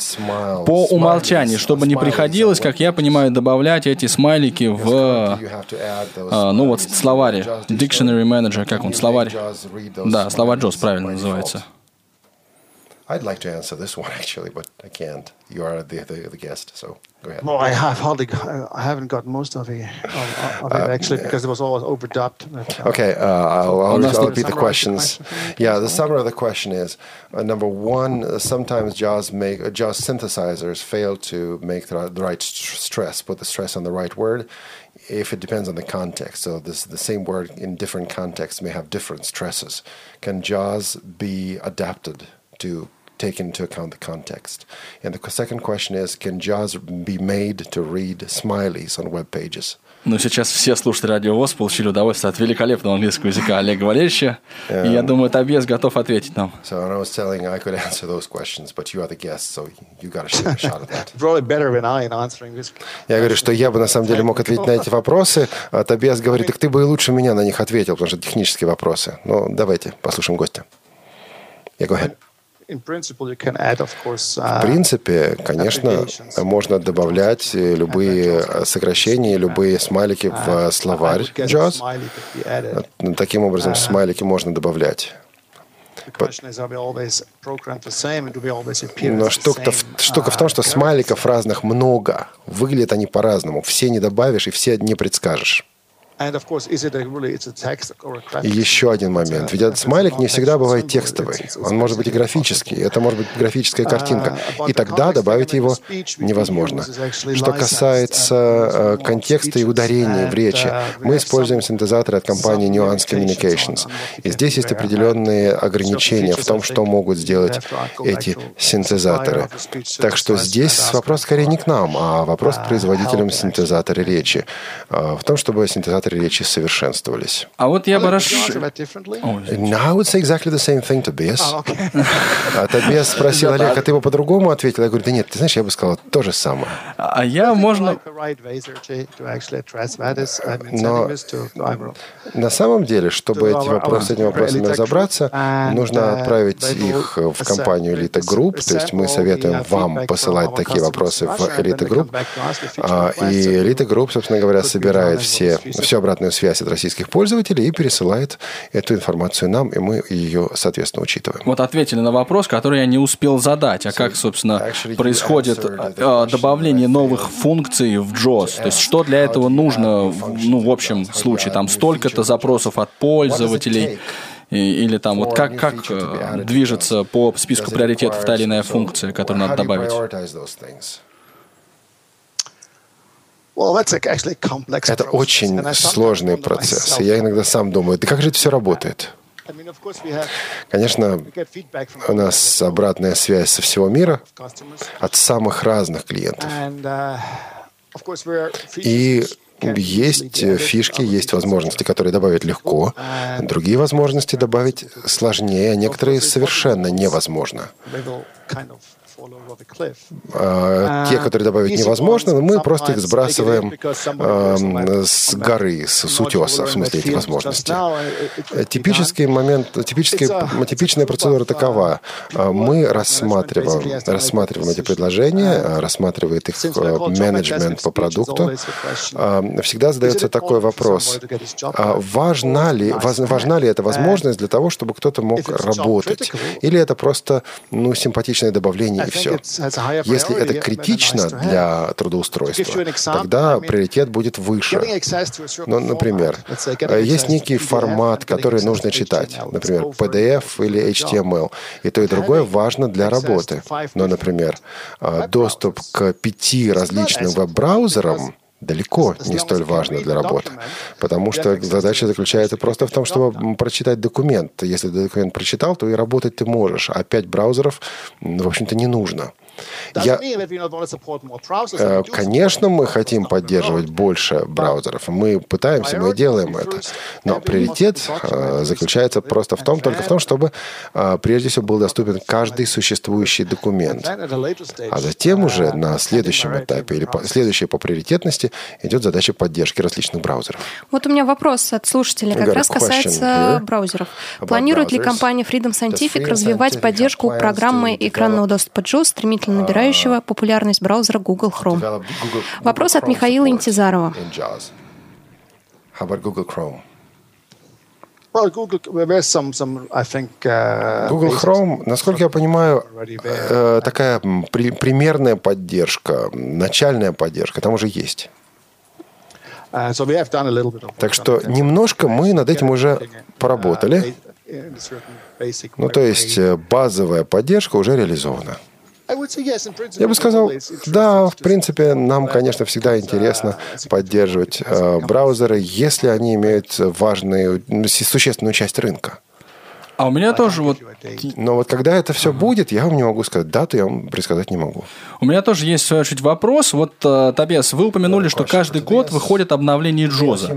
Smiles? По умолчанию, чтобы не приходилось, как я понимаю, добавлять эти смайлики в, а, ну вот, словаре. Dictionary Manager, как он, словарь. Да, словарь Джоз smileys правильно называется. I'd like to answer this one actually, but I can't. You are the, the, the guest, so go ahead. No, I have hardly. I haven't got most of it, of, of it actually because it was always overdubbed. Uh, Okay, uh, I'll, I'll, I'll repeat the the questions. question Yeah, the summary of the question is uh, number one. Uh, sometimes JAWS make uh, JAWS synthesizers fail to make the, the right st- stress, put the stress on the right word, if it depends on the context. So this the same word in different contexts may have different stresses. Can JAWS be adapted to take into account the context? And the second question is, can JAWS be made to read smileys on web pages? Ну, сейчас все слушатели Радио ВОЗ получили удовольствие от великолепного английского языка Олега Валерьевича. И я думаю, Тобиас готов ответить нам. So I was telling I could answer those questions, but you are the guest, so you got a shot at that. probably better than I in answering this. Я говорю, что я бы на самом деле мог ответить на эти вопросы, а Тобиас говорит, так ты бы и лучше меня на них ответил, потому что это технические вопросы. Ну, давайте послушаем гостя. Я go ahead. Course. В Uh, принципе, конечно, можно добавлять э, любые э, сокращения, любые смайлики в э, словарь JAWS. Ну, Таким образом, смайлики можно добавлять. Но the штука, в, uh, том, что смайликов разных много. Выглядят они по-разному. Все не добавишь и все не предскажешь. И еще один момент. Ведь этот смайлик не всегда бывает текстовый. Он может быть и графический. Это может быть графическая картинка. И тогда добавить его невозможно. Что касается э, контекста и ударений в речи, мы используем синтезаторы от компании Nuance Communications. И здесь есть определенные ограничения в том, что могут сделать эти синтезаторы. Так что здесь вопрос скорее не к нам, а вопрос к производителям синтезатора речи. э, В том, чтобы синтезаторы речи совершенствовались. А вот я бы Well, расш... you can answer that differently. No, I would say exactly the same thing, Tobias. Oh, okay. А Тобиас спросил, Олег, а ты бы по-другому ответил? Я говорю, да нет, ты знаешь, я бы сказал то же самое. А я, можно... Но на самом деле, чтобы эти вопросы, с этими вопросами разобраться, нужно отправить их в компанию Elite Group, то есть мы советуем вам посылать такие вопросы в Elite Group, А, и Elite Group, собственно говоря, собирает все, всю обратную связь от российских пользователей и пересылает эту информацию нам, и мы ее, соответственно, учитываем. Вот ответили на вопрос, который я не успел задать. А как, собственно, происходит э, question добавление новых функций в JOS? То есть, что для этого нужно, ну, в общем случае, там столько-то запросов от пользователей, или там вот как, как э, движется по списку приоритетов та или иная функция, которую надо добавить? Well, that's like actually a complex Это очень сложный процесс. И я иногда сам думаю, да как же это все работает? Конечно, у нас обратная связь со всего мира от самых разных клиентов. uh, И есть фишки, есть возможности, которые добавить легко, другие возможности добавить сложнее, а некоторые совершенно невозможно. А, Те, которые добавить невозможно, мы просто их сбрасываем эм, с горы, с, с утеса, в смысле, эти возможности. Э, Типический момент, типический, типичная процедура такова. А, Мы рассматриваем, рассматриваем эти предложения, а, рассматривает их э, менеджмент по продукту. А, Всегда задается такой вопрос. а Важна ли, важна ли эта возможность для того, чтобы кто-то мог работать? Или это просто ну, симпатичное добавление и все? Если это критично для трудоустройства, тогда приоритет будет выше. Ну, например, есть некий формат, который нужно читать, например, PDF или HTML. И то, и другое важно для работы. Но, например, э, доступ к пяти различным веб-браузерам далеко не столь важно для работы. Потому что задача заключается просто в том, чтобы прочитать документ. Если ты документ прочитал, то и работать ты можешь. А пять браузеров, в общем-то, не нужно. Я, Э, Конечно, мы хотим поддерживать больше браузеров. Мы пытаемся, мы делаем это. Но приоритет э, заключается просто в том, только в том, чтобы э, прежде всего был доступен каждый существующий документ. А затем уже на следующем этапе или по, следующей по приоритетности идет задача поддержки различных браузеров. Вот у меня вопрос от слушателя, как раз касается браузеров. Планирует ли компания Freedom Scientific развивать поддержку программы экранного доступа JAWS, стремительно набирающего популярность браузера Google Chrome? Вопрос от Михаила Интизарова. Google Chrome? Uh. Chrome, насколько я понимаю, э, такая при- примерная поддержка, начальная поддержка там уже есть. Uh, Так что немножко мы над этим уже Uh, поработали. basic Ну, то есть э, базовая поддержка уже реализована. Я бы сказал, да, в принципе, нам, конечно, всегда интересно поддерживать э, браузеры, если они имеют важную, ну, существенную часть рынка. А у меня тоже вот Но вот когда это все будет, я вам не могу сказать дату, я вам предсказать не могу. У меня тоже есть, в свою очередь, вопрос. Вот, э, Табес, вы упомянули, что каждый год выходит обновление Джоза.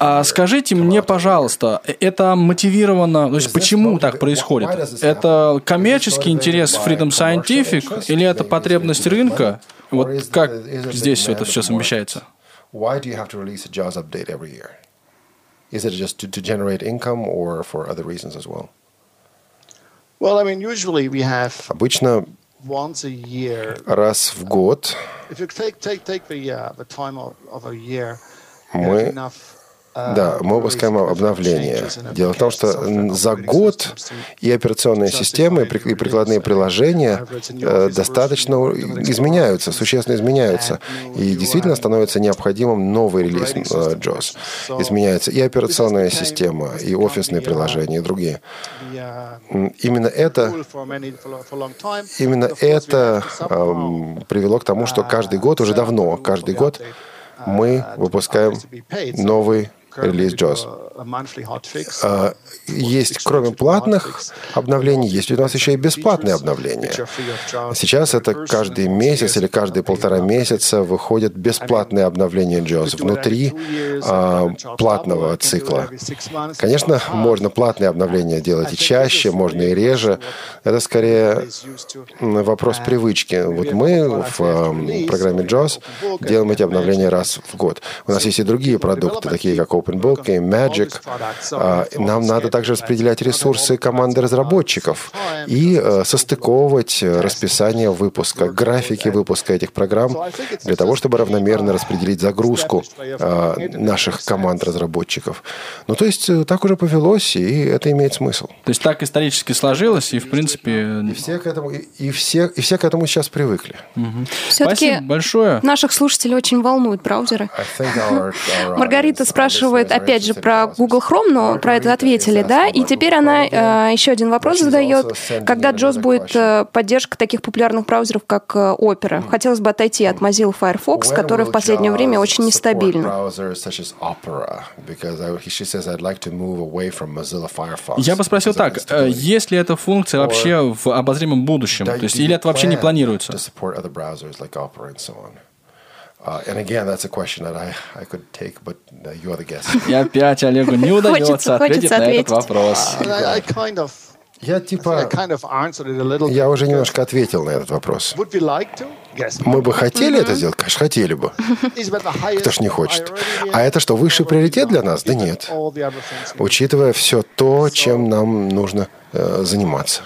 А скажите мне, пожалуйста, это мотивировано, то есть почему так происходит? Это коммерческий интерес Freedom Scientific или это потребность рынка? Вот как здесь это все совмещается? Why do you have to release a JAWS update every year? Is it just to, to generate income or for other reasons as well? Well, I mean, usually we have Обычно once a year. раз в год If you take take take the uh, the time of, of a year, you Мы- have enough, uh, Да, мы выпускаем in Дело в том, что за год и операционные системы, и при- и прикладные приложения э, достаточно изменяются, существенно изменяются. И действительно становится необходимым новый релиз э, JAWS. Изменяется и операционная система, и офисные приложения, и другие. Именно это. Именно это привело к тому, что каждый год, уже давно, каждый год мы выпускаем новый релиз JAWS. А, Есть, кроме платных обновлений, есть у нас еще и бесплатные обновления. Сейчас это каждый месяц или каждые полтора месяца выходят бесплатные обновления JAWS внутри а, платного цикла. Конечно, можно платные обновления делать и чаще, можно и реже. Это скорее вопрос привычки. Вот мы в программе JAWS делаем эти обновления раз в год. У нас есть и другие продукты, такие как OpenBook и Magic. А, Нам надо также распределять ресурсы команды разработчиков и э, состыковывать э, расписание выпуска, графики выпуска этих программ для того, чтобы равномерно распределить загрузку э, наших команд разработчиков. Ну, то есть так уже повелось, и это имеет смысл. То есть так исторически сложилось, и в принципе... И все к этому, и, и все, и все к этому сейчас привыкли. Все-таки Спасибо большое. наших слушателей очень волнуют браузеры. Our- our Маргарита спрашивает, опять же, про. Google Chrome, но про это ответили, да? И теперь она э, еще один вопрос задает. Когда JAWS будет э, поддержка таких популярных браузеров, как э, Opera? Хотелось бы отойти от Mozilla Firefox, When который в последнее время очень support нестабильный. browsers such as Opera? Because I- she says, "I'd like to move away from Mozilla Firefox Я бы спросил так, э, instability." есть ли эта функция вообще в обозримом будущем? То есть или это вообще не планируется? Uh, and again, that's a question that I, I could take, but uh, you are the guest. И опять Олегу не удается ответить на этот вопрос. And I, I kind of Я типа... Я уже немножко ответил на этот вопрос. Мы бы хотели это сделать? Конечно, хотели бы. Кто ж не хочет? А это что, высший приоритет для нас? Да нет. Учитывая все то, чем нам нужно э, заниматься.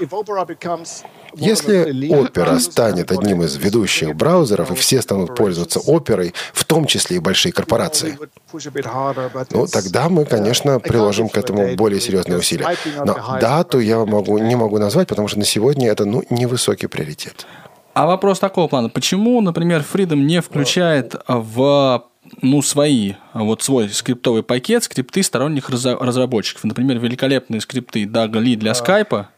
Если Opera станет одним из ведущих браузеров, и все станут пользоваться Оперой, в том числе и большие корпорации, ну, тогда мы, конечно, I can't приложим к этому более серьезные усилия. Но дату я могу, не могу назвать, потому что на сегодня это ну, невысокий приоритет. А вопрос такого плана. Почему, например, Freedom не включает в ну, свои, вот свой скриптовый пакет, скрипты сторонних разработчиков. Например, великолепные скрипты Дага Ли для скайпа.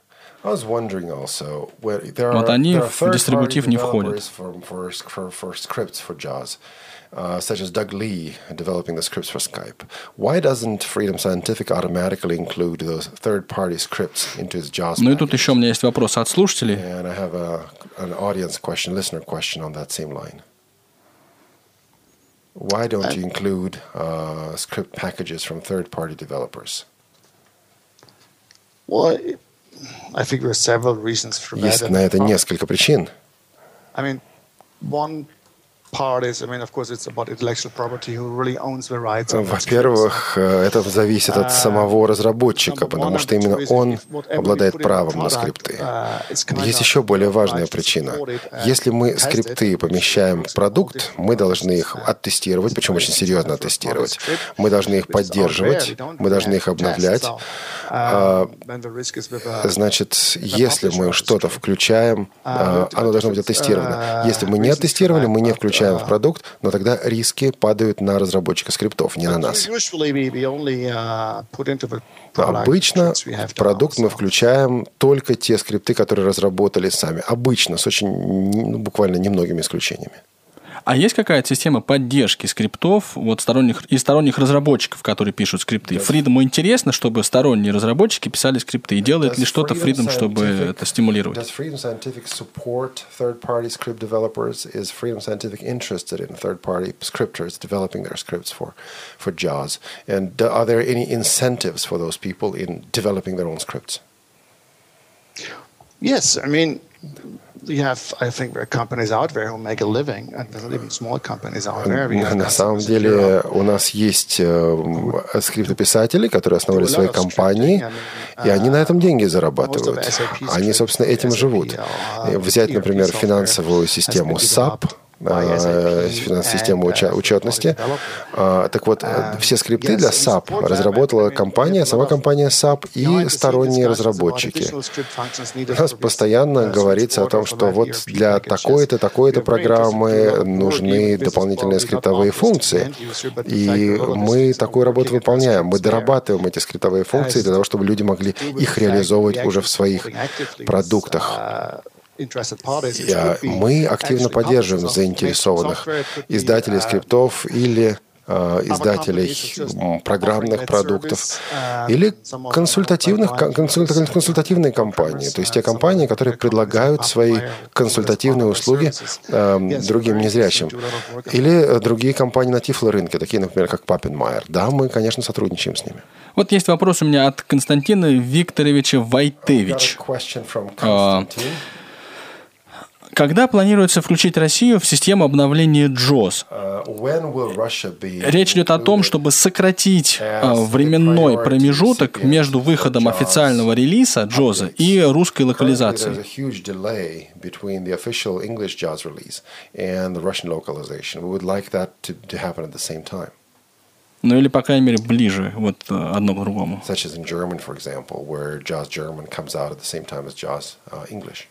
I was wondering also, where there Вот are, они there are в third-party дистрибутив не входят. developers For, for, for, for scripts for JAWS, uh, such as Doug Lee developing the scripts for Skype. Why doesn't Freedom Scientific automatically include those third-party scripts into its JAWS Ну и тут package? еще у меня есть вопрос от слушателей. And I have a, an audience question, listener question on that same line. Why don't you include uh, script packages from third-party developers? Well, I- I think there are several reasons for that. Есть And, на это uh, несколько причин. I mean, one Во-первых, э, это зависит от самого разработчика, потому что именно он обладает правом на скрипты. Есть еще более важная причина. Если мы скрипты помещаем в продукт, мы должны их оттестировать, причем очень серьезно оттестировать. Мы должны их поддерживать, мы должны их обновлять. А, Значит, если мы что-то включаем, а, оно должно быть оттестировано. Если мы не оттестировали, мы не включаем в продукт, но тогда риски падают на разработчика скриптов, не на нас. Обычно в продукт мы включаем только те скрипты, которые разработали сами. Обычно, с очень ну, буквально немногими исключениями. А есть какая-то система поддержки скриптов вот сторонних, и сторонних разработчиков, которые пишут скрипты? Freedom интересно, чтобы сторонние разработчики писали скрипты. И делает ли что-то Freedom, чтобы это стимулировать? Does Freedom Scientific support third-party script developers? Is Freedom Scientific interested in third-party scripters developing their scripts for, for JAWS? And do- are there any incentives for those people in developing their own scripts? Yes, I mean, you have, I think, there are companies out there who make a living, and even small companies out there. На самом деле у нас есть э, м, скриптописатели, которые основали свои компании, и они на этом деньги зарабатывают. Они, собственно, этим живут. И Взять, например, финансовую систему SAP, э, финансовую систему уча- учетности. А, Так вот, э, все скрипты для SAP разработала компания, сама компания SAP и сторонние разработчики. У нас постоянно говорится о том, что вот для такой-то, такой-то программы нужны дополнительные скриптовые функции. И мы такую работу выполняем. Мы дорабатываем эти скриптовые функции для того, чтобы люди могли их реализовывать уже в своих продуктах. Мы активно поддерживаем заинтересованных издателей скриптов или а, издателей программных продуктов или консультативных, кон- консульта- консультативные компании, то есть те компании, которые предлагают свои консультативные услуги другим незрячим. Или э, другие компании на тифлорынке, такие, например, как Папенмайер. Да, мы, конечно, сотрудничаем с ними. Вот есть вопрос у меня от Константина Викторовича Вайтевич. А, Когда планируется включить Россию в систему обновления JOS? Речь идет о том, чтобы сократить а, временной промежуток между выходом официального релиза JOS и русской локализацией. Ну или, по крайней мере, ближе вот э, одно к другому. such as in German, for example, where JAWS German comes out at the same time as JAWS uh, English.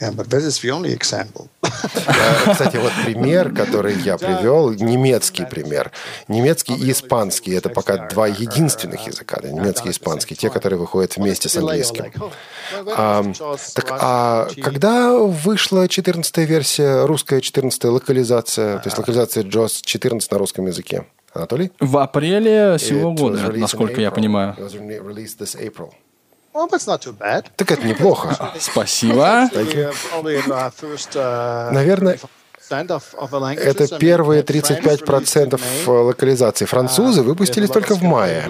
Yeah, but this is the only example. Э, Кстати, вот пример, который я привел, немецкий пример. Немецкий и испанский – это пока два единственных языка, да, немецкий и испанский, те, которые выходят вместе с английским. А, так, а когда вышла 14 версия, русская 14 локализация, то есть локализация JOS 14 на русском языке? Анатолий? В апреле сего года, насколько я понимаю. Так это неплохо. Спасибо. Uh, Наверное, 30% of, of the languages. Это первые we had French 35% released in May. локализации. Французы Uh, выпустились lot только в мае.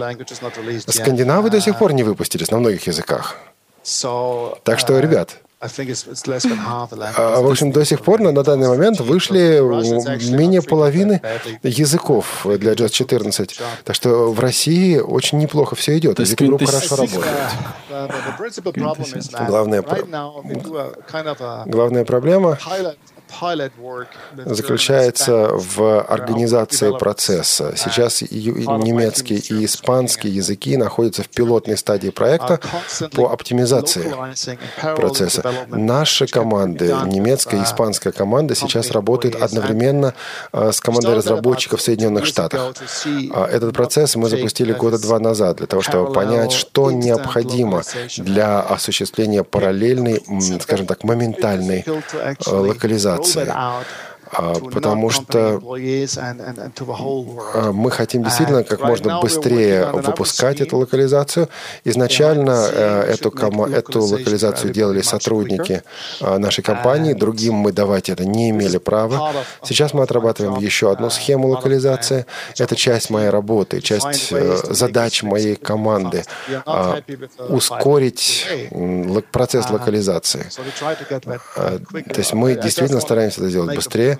Скандинавы до сих Uh, пор не выпустились на многих языках. Так что, uh, ребят, I think it's, it's less than half the languages. в общем, до сих пор на, на данный момент вышли менее половины языков для JAWS 14. Так что в России очень неплохо все идет. То группа квинтэс- хорошо работает. Главная Главная проблема заключается в организации процесса. developers Сейчас немецкий и испанский языки находятся в пилотной стадии проекта по оптимизации процесса. Наши команды, немецкая и испанская команда, сейчас работают одновременно а, с командой разработчиков в Соединенных Штатах. Этот процесс мы запустили года два назад для того, чтобы понять, что необходимо для осуществления параллельной, скажем так, моментальной э, локализации. А, Потому что а, мы хотим действительно как можно быстрее выпускать эту локализацию. Изначально э, эту, эту локализацию делали сотрудники а, нашей компании, другим мы давать это не имели права. Сейчас мы отрабатываем еще одну схему локализации. Это часть моей работы, часть э, задач моей команды. а, Ускорить м, лок- процесс локализации. А, То есть мы действительно стараемся это сделать быстрее.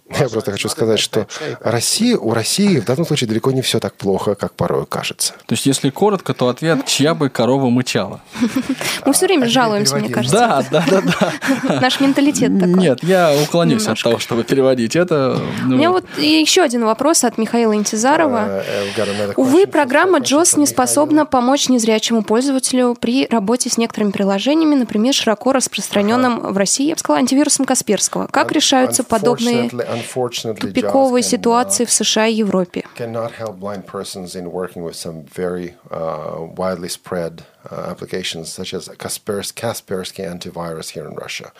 Я просто хочу сказать, что Россия, у России в данном случае далеко не все так плохо, как порой кажется. То есть, если коротко, то ответ, чья бы корова мычала. Мы все время жалуемся, мне кажется. Да, да, да, да. Наш менталитет такой. Нет, я уклонюсь от того, чтобы переводить это. У ну, меня вот еще один вопрос от Михаила Интизарова. Another Увы, программа JOS не способна помочь незрячему пользователю при работе с некоторыми приложениями, например, широко распространенным в России, я бы сказала, антивирусом Касперского. Как решаются подобные Unfortunately- unfortunately, тупиковые JAWS can, uh, ситуации в США и Европе? cannot help blind persons in working with some very uh, widely spread uh, applications, such as Kaspersky, Kaspersky antivirus here in Russia.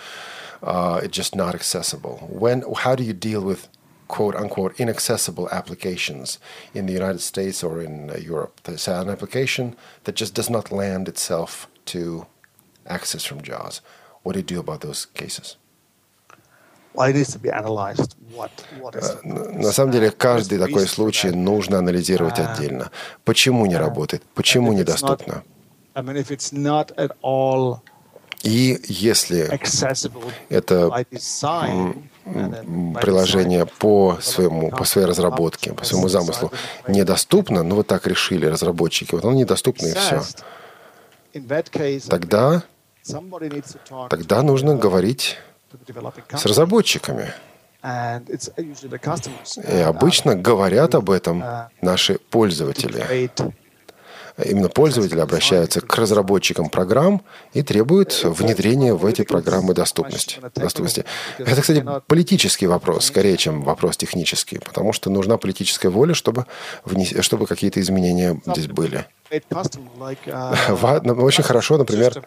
Uh, it's just not accessible. When, how do you deal with quote unquote inaccessible applications in the United States or in uh, Europe? There's an application that just does not land itself to access from JAWS. What do you do about those cases? На самом деле, каждый такой случай нужно анализировать отдельно. Почему не работает? Почему недоступно? И если это приложение по своему, по своей разработке, по своему замыслу недоступно, ну вот так решили разработчики, вот оно недоступно и все. Тогда, тогда нужно говорить the developing с разработчиками. И обычно говорят об этом наши to пользователи. Именно пользователи обращаются к разработчикам программ и требуют внедрения в эти программы доступности. доступности. Это, кстати, политический вопрос, скорее, чем вопрос технический, потому что нужна политическая воля, чтобы, внес- чтобы какие-то изменения здесь были. Uh, ну, Очень хорошо, например,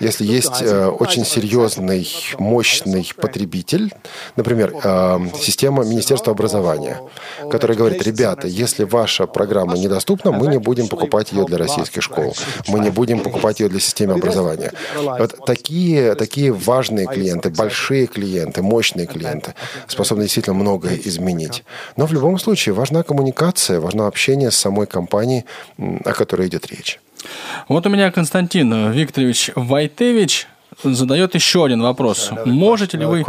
если "Look, есть э, очень серьезный, мощный потребитель, например, э, система Министерства образования, которая говорит, ребята, если ваша программа недоступна, мы не будем покупать ее для российских школ, мы не будем покупать ее для системы образования. Вот такие, такие важные клиенты, большие клиенты, мощные клиенты способны действительно многое изменить. Но в любом случае важна коммуникация, важно общение с самой компанией, о которой идет речь. Вот у меня Константин Викторович Вайтевич задает еще один вопрос. Можете ли вы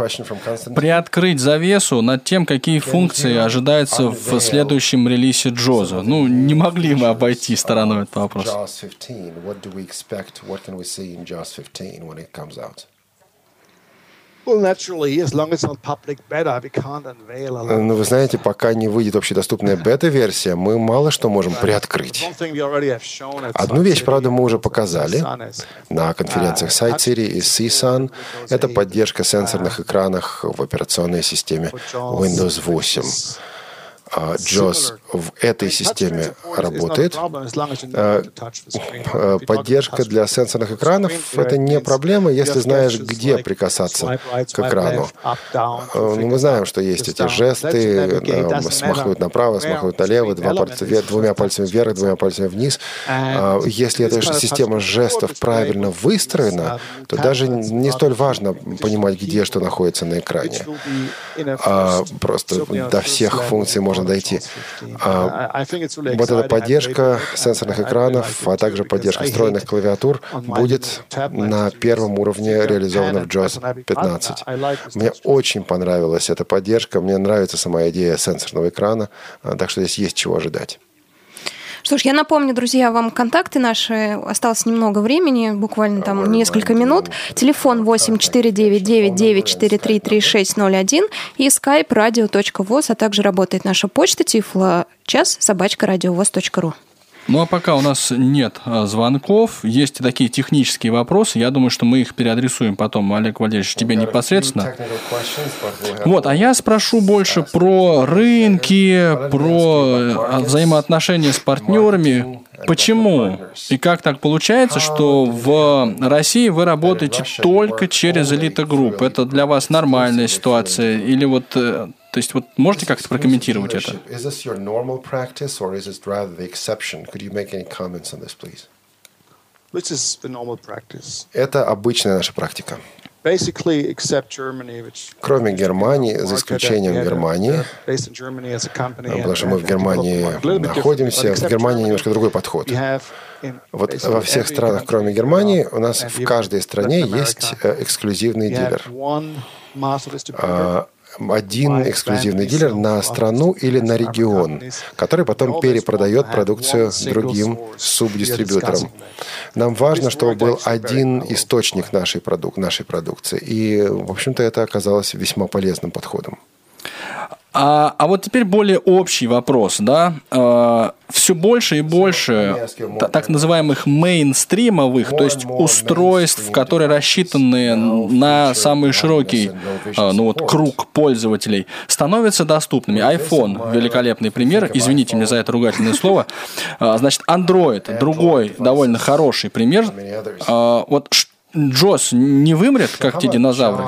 приоткрыть завесу над тем, какие функции ожидаются в следующем релизе Джоза? Ну, не могли мы обойти стороной этот вопрос. Ну, вы знаете, пока не выйдет общедоступная бета-версия, мы мало что можем приоткрыть. Одну вещь, правда, мы уже показали на конференциях Site City и CSUN. Это поддержка сенсорных экранах в операционной системе Windows 8. А, JAWS в этой системе работает. Э, э, Поддержка для сенсорных экранов – это не проблема, если знаешь, где прикасаться к экрану. Э, Ну, мы знаем, что есть эти жесты, смахнуть направо, смахнуть налево, два пальца двумя пальцами вверх, двумя пальцами вниз. А Если эта система жестов правильно выстроена, то даже не столь важно понимать, где что находится на экране. А просто до всех функций можно дойти. А, Вот эта поддержка сенсорных экранов, а также поддержка встроенных клавиатур будет на первом уровне реализована в button. 15. I like this Мне очень понравилась эта поддержка, мне нравится сама идея сенсорного экрана, а, так что здесь есть чего ожидать. Что ж, я напомню, друзья, вам контакты наши. Осталось немного времени, буквально там несколько минут. Телефон 8499-943-3601 и skype radio.voz, а также работает наша почта тифло час собачка радиовоз.ру. Ну а пока у нас нет а, звонков, есть такие технические вопросы. Я думаю, что мы их переадресуем потом, Олег Валерьевич, тебе непосредственно. Вот, а я спрошу больше про рынки, про э, взаимоотношения с партнерами. Почему и как так получается, что в России вы работаете только через элита групп? Это для вас нормальная ситуация? Или вот, э, то есть вот можете как-то прокомментировать это? Это обычная наша практика. Кроме Германии, за исключением Германии, потому что мы в Германии находимся. В Германии немножко другой подход. Вот во всех странах, кроме Германии, у нас в каждой стране есть э, эксклюзивный дилер. Один эксклюзивный дилер на страну или на регион, который потом перепродает продукцию другим субдистрибьюторам. Нам важно, чтобы был один источник нашей, продук- нашей продукции. И, в общем-то, это оказалось весьма полезным подходом. А, а вот теперь более общий вопрос, да? все больше и больше та- так называемых мейнстримовых, то есть устройств, которые рассчитаны на самый широкий а, ну вот, круг пользователей, становятся доступными. iPhone – великолепный пример, извините мне за это ругательное слово. А, Значит, Android – другой довольно хороший пример. А, Вот Джос не вымрет, как те динозавры?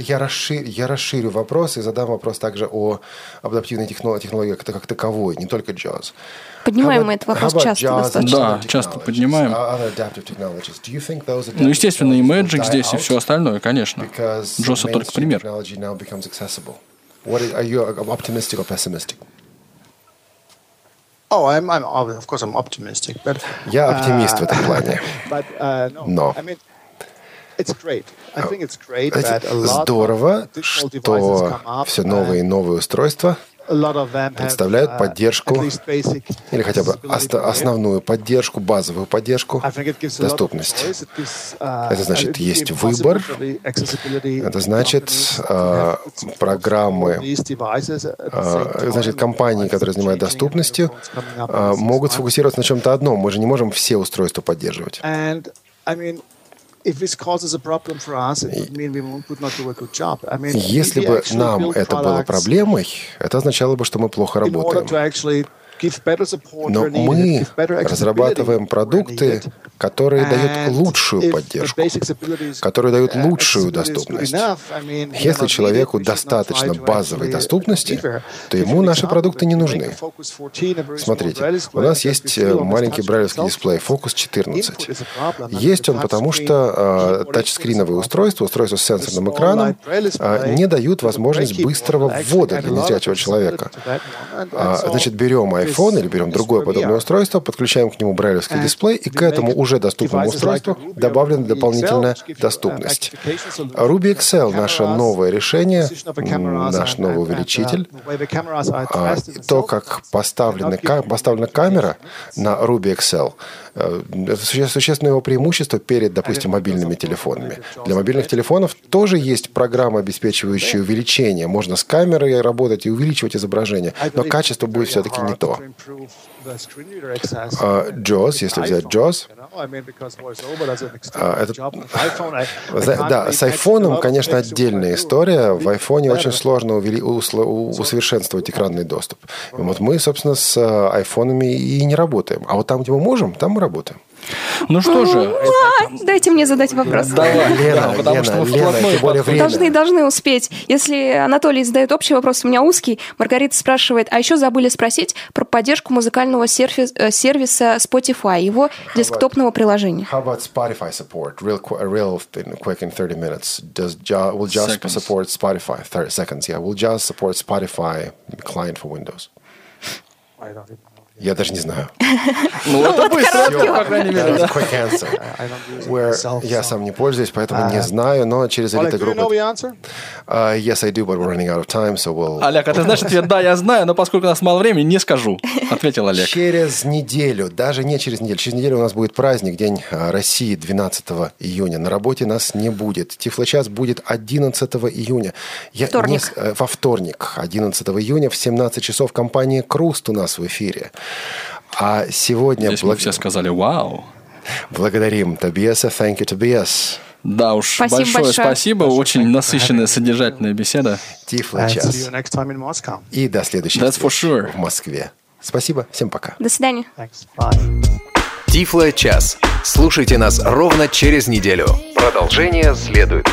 Uh, я, расширю, я расширю вопрос и задам вопрос также о адаптивной техно- технологии как, как таковой, не только JAWS. Поднимаем мы этот вопрос часто достаточно. Да, часто поднимаем. Ну, естественно, и Magic здесь, и все остальное, конечно. Джоса только пример. technology now becomes accessible? What is, are you optimistic or pessimistic? Oh, I'm, I'm of course I'm optimistic, but Я оптимист в этом плане. uh, Но. It's great. Здорово, что все новые и новые устройства представляют uh, поддержку или хотя бы основную поддержку, базовую поддержку, доступность. uh, Это значит, есть выбор. Это значит, а, программы, а, значит, компании, которые занимаются доступностью, а, могут сфокусироваться на чем-то одном. Мы же не можем все устройства поддерживать. Если бы нам это было проблемой, это означало бы, что мы плохо работаем. Но мы разрабатываем продукты, которые дают лучшую поддержку, которые дают uh, лучшую доступность. Если человеку достаточно базовой доступности, то ему наши продукты не нужны. a Focus 14, a very small Смотрите, у нас есть э, маленький брайлевский дисплей. Focus Input 14. is a problem. I mean, Есть он потому, что э, тачскриновые устройства, устройства с сенсорным экраном, э, не дают возможность быстрого ввода для незрячего человека. А, Значит, берем iPhone или берем другое подобное устройство, подключаем к нему брайлевский дисплей, и к этому уже доступному устройству добавлена дополнительная доступность. Ruby XL – наше новое решение, наш новый увеличитель. А, То, как поставлена, ка- поставлена камера на Ruby э, суще- существенное его преимущество перед, допустим, мобильными телефонами. Для мобильных телефонов тоже есть программы, обеспечивающие увеличение. Можно с камерой работать и увеличивать изображение, но качество будет все-таки не то. А, JAWS, если взять JAWS, а, это- Да, с айфоном, конечно, отдельная история. В айфоне очень сложно увели- усовершенствовать экранный доступ. Вот мы, собственно, с э, айфонами и не работаем. А вот там, где мы можем, там мы работаем. Ну что же, А, Дайте мне задать вопрос. давай, Лена, да, потому Лена, что мы Лена, более время. Должны, должны успеть. Если Анатолий задает общий вопрос, у меня узкий. Маргарита спрашивает, а еще забыли спросить про поддержку музыкального э, сервиса Spotify, его десктопного приложения. How about Spotify support? Real, qu- real quick in 30 minutes. Does Ja- will JAWS Seconds. support Spotify? 30 seconds, yeah. Will JAWS support Spotify client for Windows? I don't know. Я даже не знаю. Ну, это быстро, короткий по крайней мере, quick answer. Where я сам не пользуюсь, поэтому не А. знаю, но через the answer? Uh, yes, I do, but we're running out of time, so we'll... Олег, а ты знаешь ответ? Да, я знаю, но поскольку у нас мало времени, не скажу, ответил Олег. Через неделю, даже не через неделю, через неделю у нас будет праздник, День а, России, 12 июня. На работе нас не будет. Тифлочас будет 11 июня. Я Вторник. не э, во вторник, 11 июня в 17 часов компания «Круст» у нас в эфире. А сегодня Здесь мы благ- все сказали «Вау». благодарим Тобиаса. Thank you, Тобиас. Да уж, Спасибо большое большое. спасибо. Очень насыщенная, содержательная беседа. Time in Moscow. И до следующей That's for sure. в Москве. Спасибо. Всем пока. До свидания. Тифло час. Слушайте нас ровно через неделю. Продолжение следует.